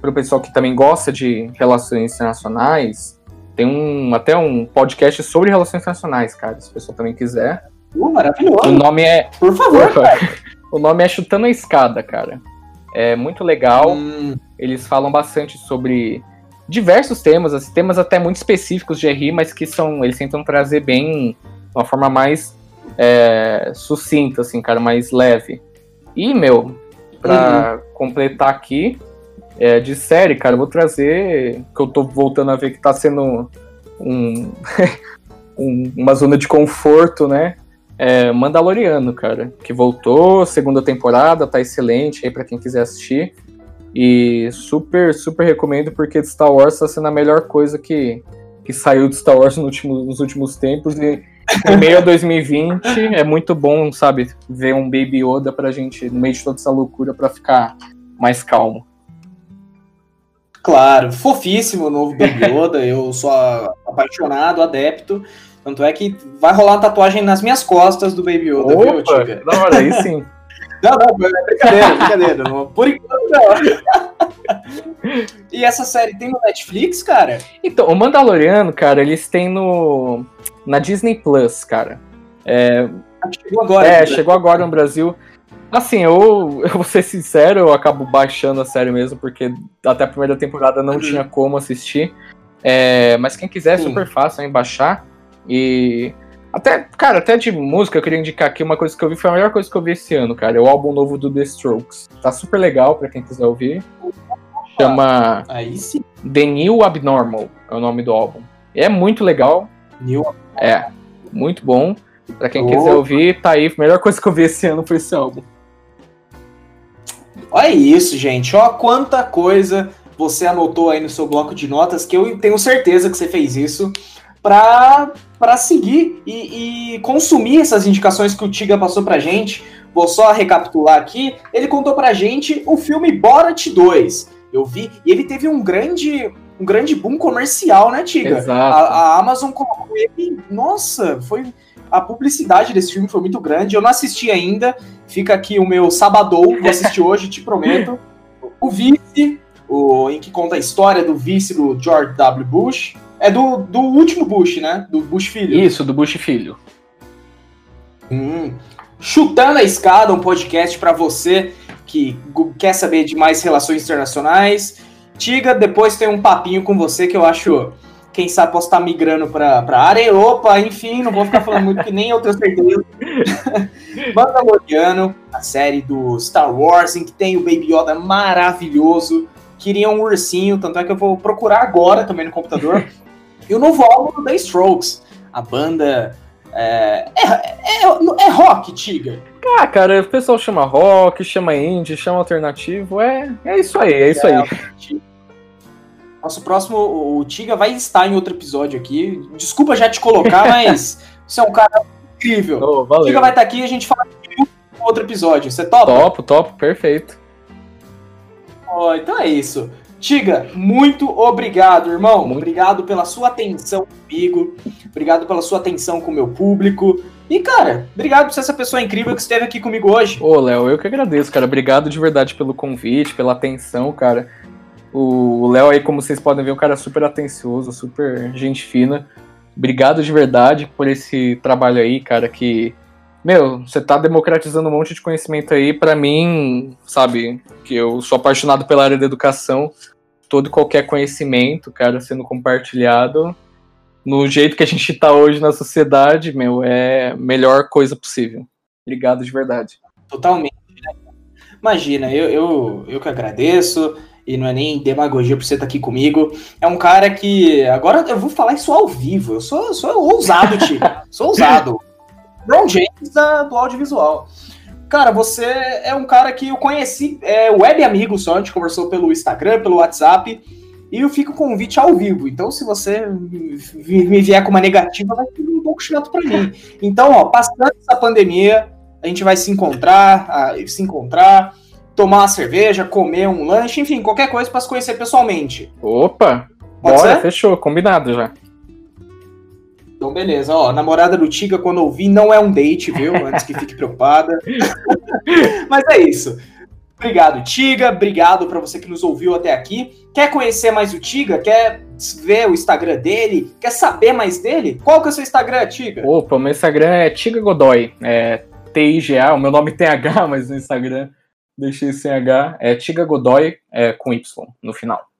pro pessoal que também gosta de relações internacionais. Tem um até um podcast sobre relações internacionais, cara. Se o pessoal também quiser. Uh, O maravilhoso. nome é Por favor, [laughs] o nome é Chutando a Escada, cara. É muito legal. Hum, Eles falam bastante sobre diversos temas, assim, temas até muito específicos de RI, mas que são eles tentam trazer bem de uma forma mais é, sucinta, assim, cara, mais leve. E, meu, pra completar aqui, é, de série, cara, eu vou trazer, que eu tô voltando a ver que tá sendo um, [laughs] um- uma zona de conforto, né? É Mandaloriano, cara, que voltou, segunda temporada, tá excelente aí pra quem quiser assistir. E super, super recomendo, porque Star Wars tá sendo a melhor coisa que, que saiu de Star Wars no último- nos últimos tempos. E em meio a 2020 [laughs] é muito bom, sabe, ver um Baby Yoda pra gente, no meio de toda essa loucura, pra ficar mais calmo. claro, fofíssimo o novo Baby [laughs] Yoda. eu sou apaixonado, adepto. Tanto é que vai rolar uma tatuagem nas minhas costas do Baby Yoda, viu, Opa, Tiga? da hora, aí sim. [laughs] Não, não, é brincadeira, brincadeira. Não, por enquanto não. E essa série tem no Netflix, cara? Então, o Mandaloriano, cara, eles têm no na Disney Plus, cara. É, que Chegou agora. é, né? chegou agora no Brasil. Assim, eu, [laughs] eu vou ser sincero, eu acabo baixando a série mesmo, porque até a primeira temporada não Uhum. tinha como assistir. É, mas quem quiser, é super fácil em baixar. E até, cara, até de música, eu queria indicar aqui uma coisa que eu vi, foi a melhor coisa que eu vi esse ano, cara. É o álbum novo do The Strokes. Tá super legal pra quem quiser ouvir. Chama Aí sim. The New Abnormal, é o nome do álbum. É muito legal, New é, muito bom. Pra quem Opa. quiser ouvir, tá aí. A melhor coisa que eu vi esse ano foi esse álbum. Olha isso, gente. Ó, quanta coisa você anotou aí no seu bloco de notas, que eu tenho certeza que você fez isso para para seguir e, e consumir essas indicações que o Tiga passou pra gente. Vou só recapitular aqui. Ele contou pra gente o filme Borat 2. Eu vi, e ele teve um grande um grande boom comercial, né, Tiga? Exato. A, a Amazon colocou ele. Nossa, foi. A publicidade desse filme foi muito grande. Eu não assisti ainda. Fica aqui o meu sabadou. Vou assistir [laughs] hoje, te prometo. O Vice, o, em que conta a história do vice do George W. Bush. É do, do último Bush, né? Do Bush filho. Isso, do Bush Filho. Hum. Chutando a Escada, um podcast para você que quer saber de mais relações internacionais. Tiga, depois tem um papinho com você que eu acho, quem sabe posso estar migrando para área. Opa, enfim, não vou ficar falando muito que nem eu tenho certeza. [laughs] Mandaloriano, a série do Star Wars, em que tem o Baby Yoda maravilhoso. queria um ursinho, tanto é que eu vou procurar agora também no computador. E o novo álbum do The Strokes. A banda. É, é, é, é rock, Tiga. Ah, cara, o pessoal chama rock, chama indie, chama alternativo. É, é isso aí, é isso aí. Nosso próximo, o Tiga vai estar em outro episódio aqui. Desculpa já te colocar, [laughs] mas você é um cara incrível. Oh, valeu. Tiga vai estar aqui e a gente fala em outro episódio. Você topa? Topo, topo, perfeito. Oh, então é isso. Tiga, muito obrigado, irmão. Muito. Obrigado pela sua atenção comigo. Obrigado pela sua atenção com o meu público. E, cara, obrigado por ser essa pessoa incrível que esteve aqui comigo hoje. Ô, Léo, eu que agradeço, cara. Obrigado de verdade pelo convite, pela atenção, cara. O Léo aí, como vocês podem ver, é um cara super atencioso, super gente fina. Obrigado de verdade por esse trabalho aí, cara, que meu, você tá democratizando um monte de conhecimento aí. Para mim, sabe, que eu sou apaixonado pela área da educação, todo e qualquer conhecimento, cara, sendo compartilhado no jeito que a gente tá hoje na sociedade, meu, é a melhor coisa possível. Obrigado de verdade. Totalmente. Né? Imagina, eu, eu, eu que agradeço e não é nem demagogia por você estar aqui comigo. É um cara que. Agora eu vou falar isso ao vivo. Eu sou, sou ousado, tio. sou ousado. [laughs] Ron James da, do audiovisual. Cara, você é um cara que eu conheci, é web amigo só, a gente conversou pelo Instagram, pelo WhatsApp, e eu fico convite ao vivo. Então, se você me vier com uma negativa, vai ser um pouco chato para mim. Então, ó, passando essa pandemia, a gente vai se encontrar, se encontrar, tomar uma cerveja, comer um lanche, enfim, qualquer coisa para se conhecer pessoalmente. Opa! Pode bora, ser? fechou, combinado já. Então, beleza. Ó, namorada do Tiga, quando ouvir, não é um date, viu? Antes que fique preocupada. [laughs] Mas é isso. Obrigado, Tiga. Obrigado para você que nos ouviu até aqui. Quer conhecer mais o Tiga? Quer ver o Instagram dele? Quer saber mais dele? Qual que é o seu Instagram, Tiga? Opa, meu Instagram é Tiga Godoy. É T-I-G-A. O meu nome tem H, [laughs] mas no Instagram deixei sem H. É Tiga Godoy é, com Y no final.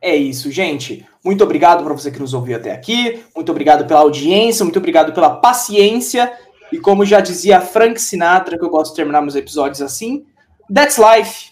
É isso, gente. Muito obrigado para você que nos ouviu até aqui. Muito obrigado pela audiência, muito obrigado pela paciência. E como já dizia Frank Sinatra, que eu gosto de terminar meus episódios assim, that's life.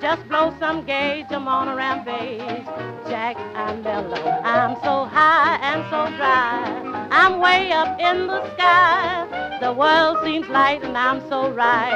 Just blow some gauge, I'm on a rampage. Jack, I'm mellow. I'm so high and so dry. I'm way up in the sky. The world seems light and I'm so right.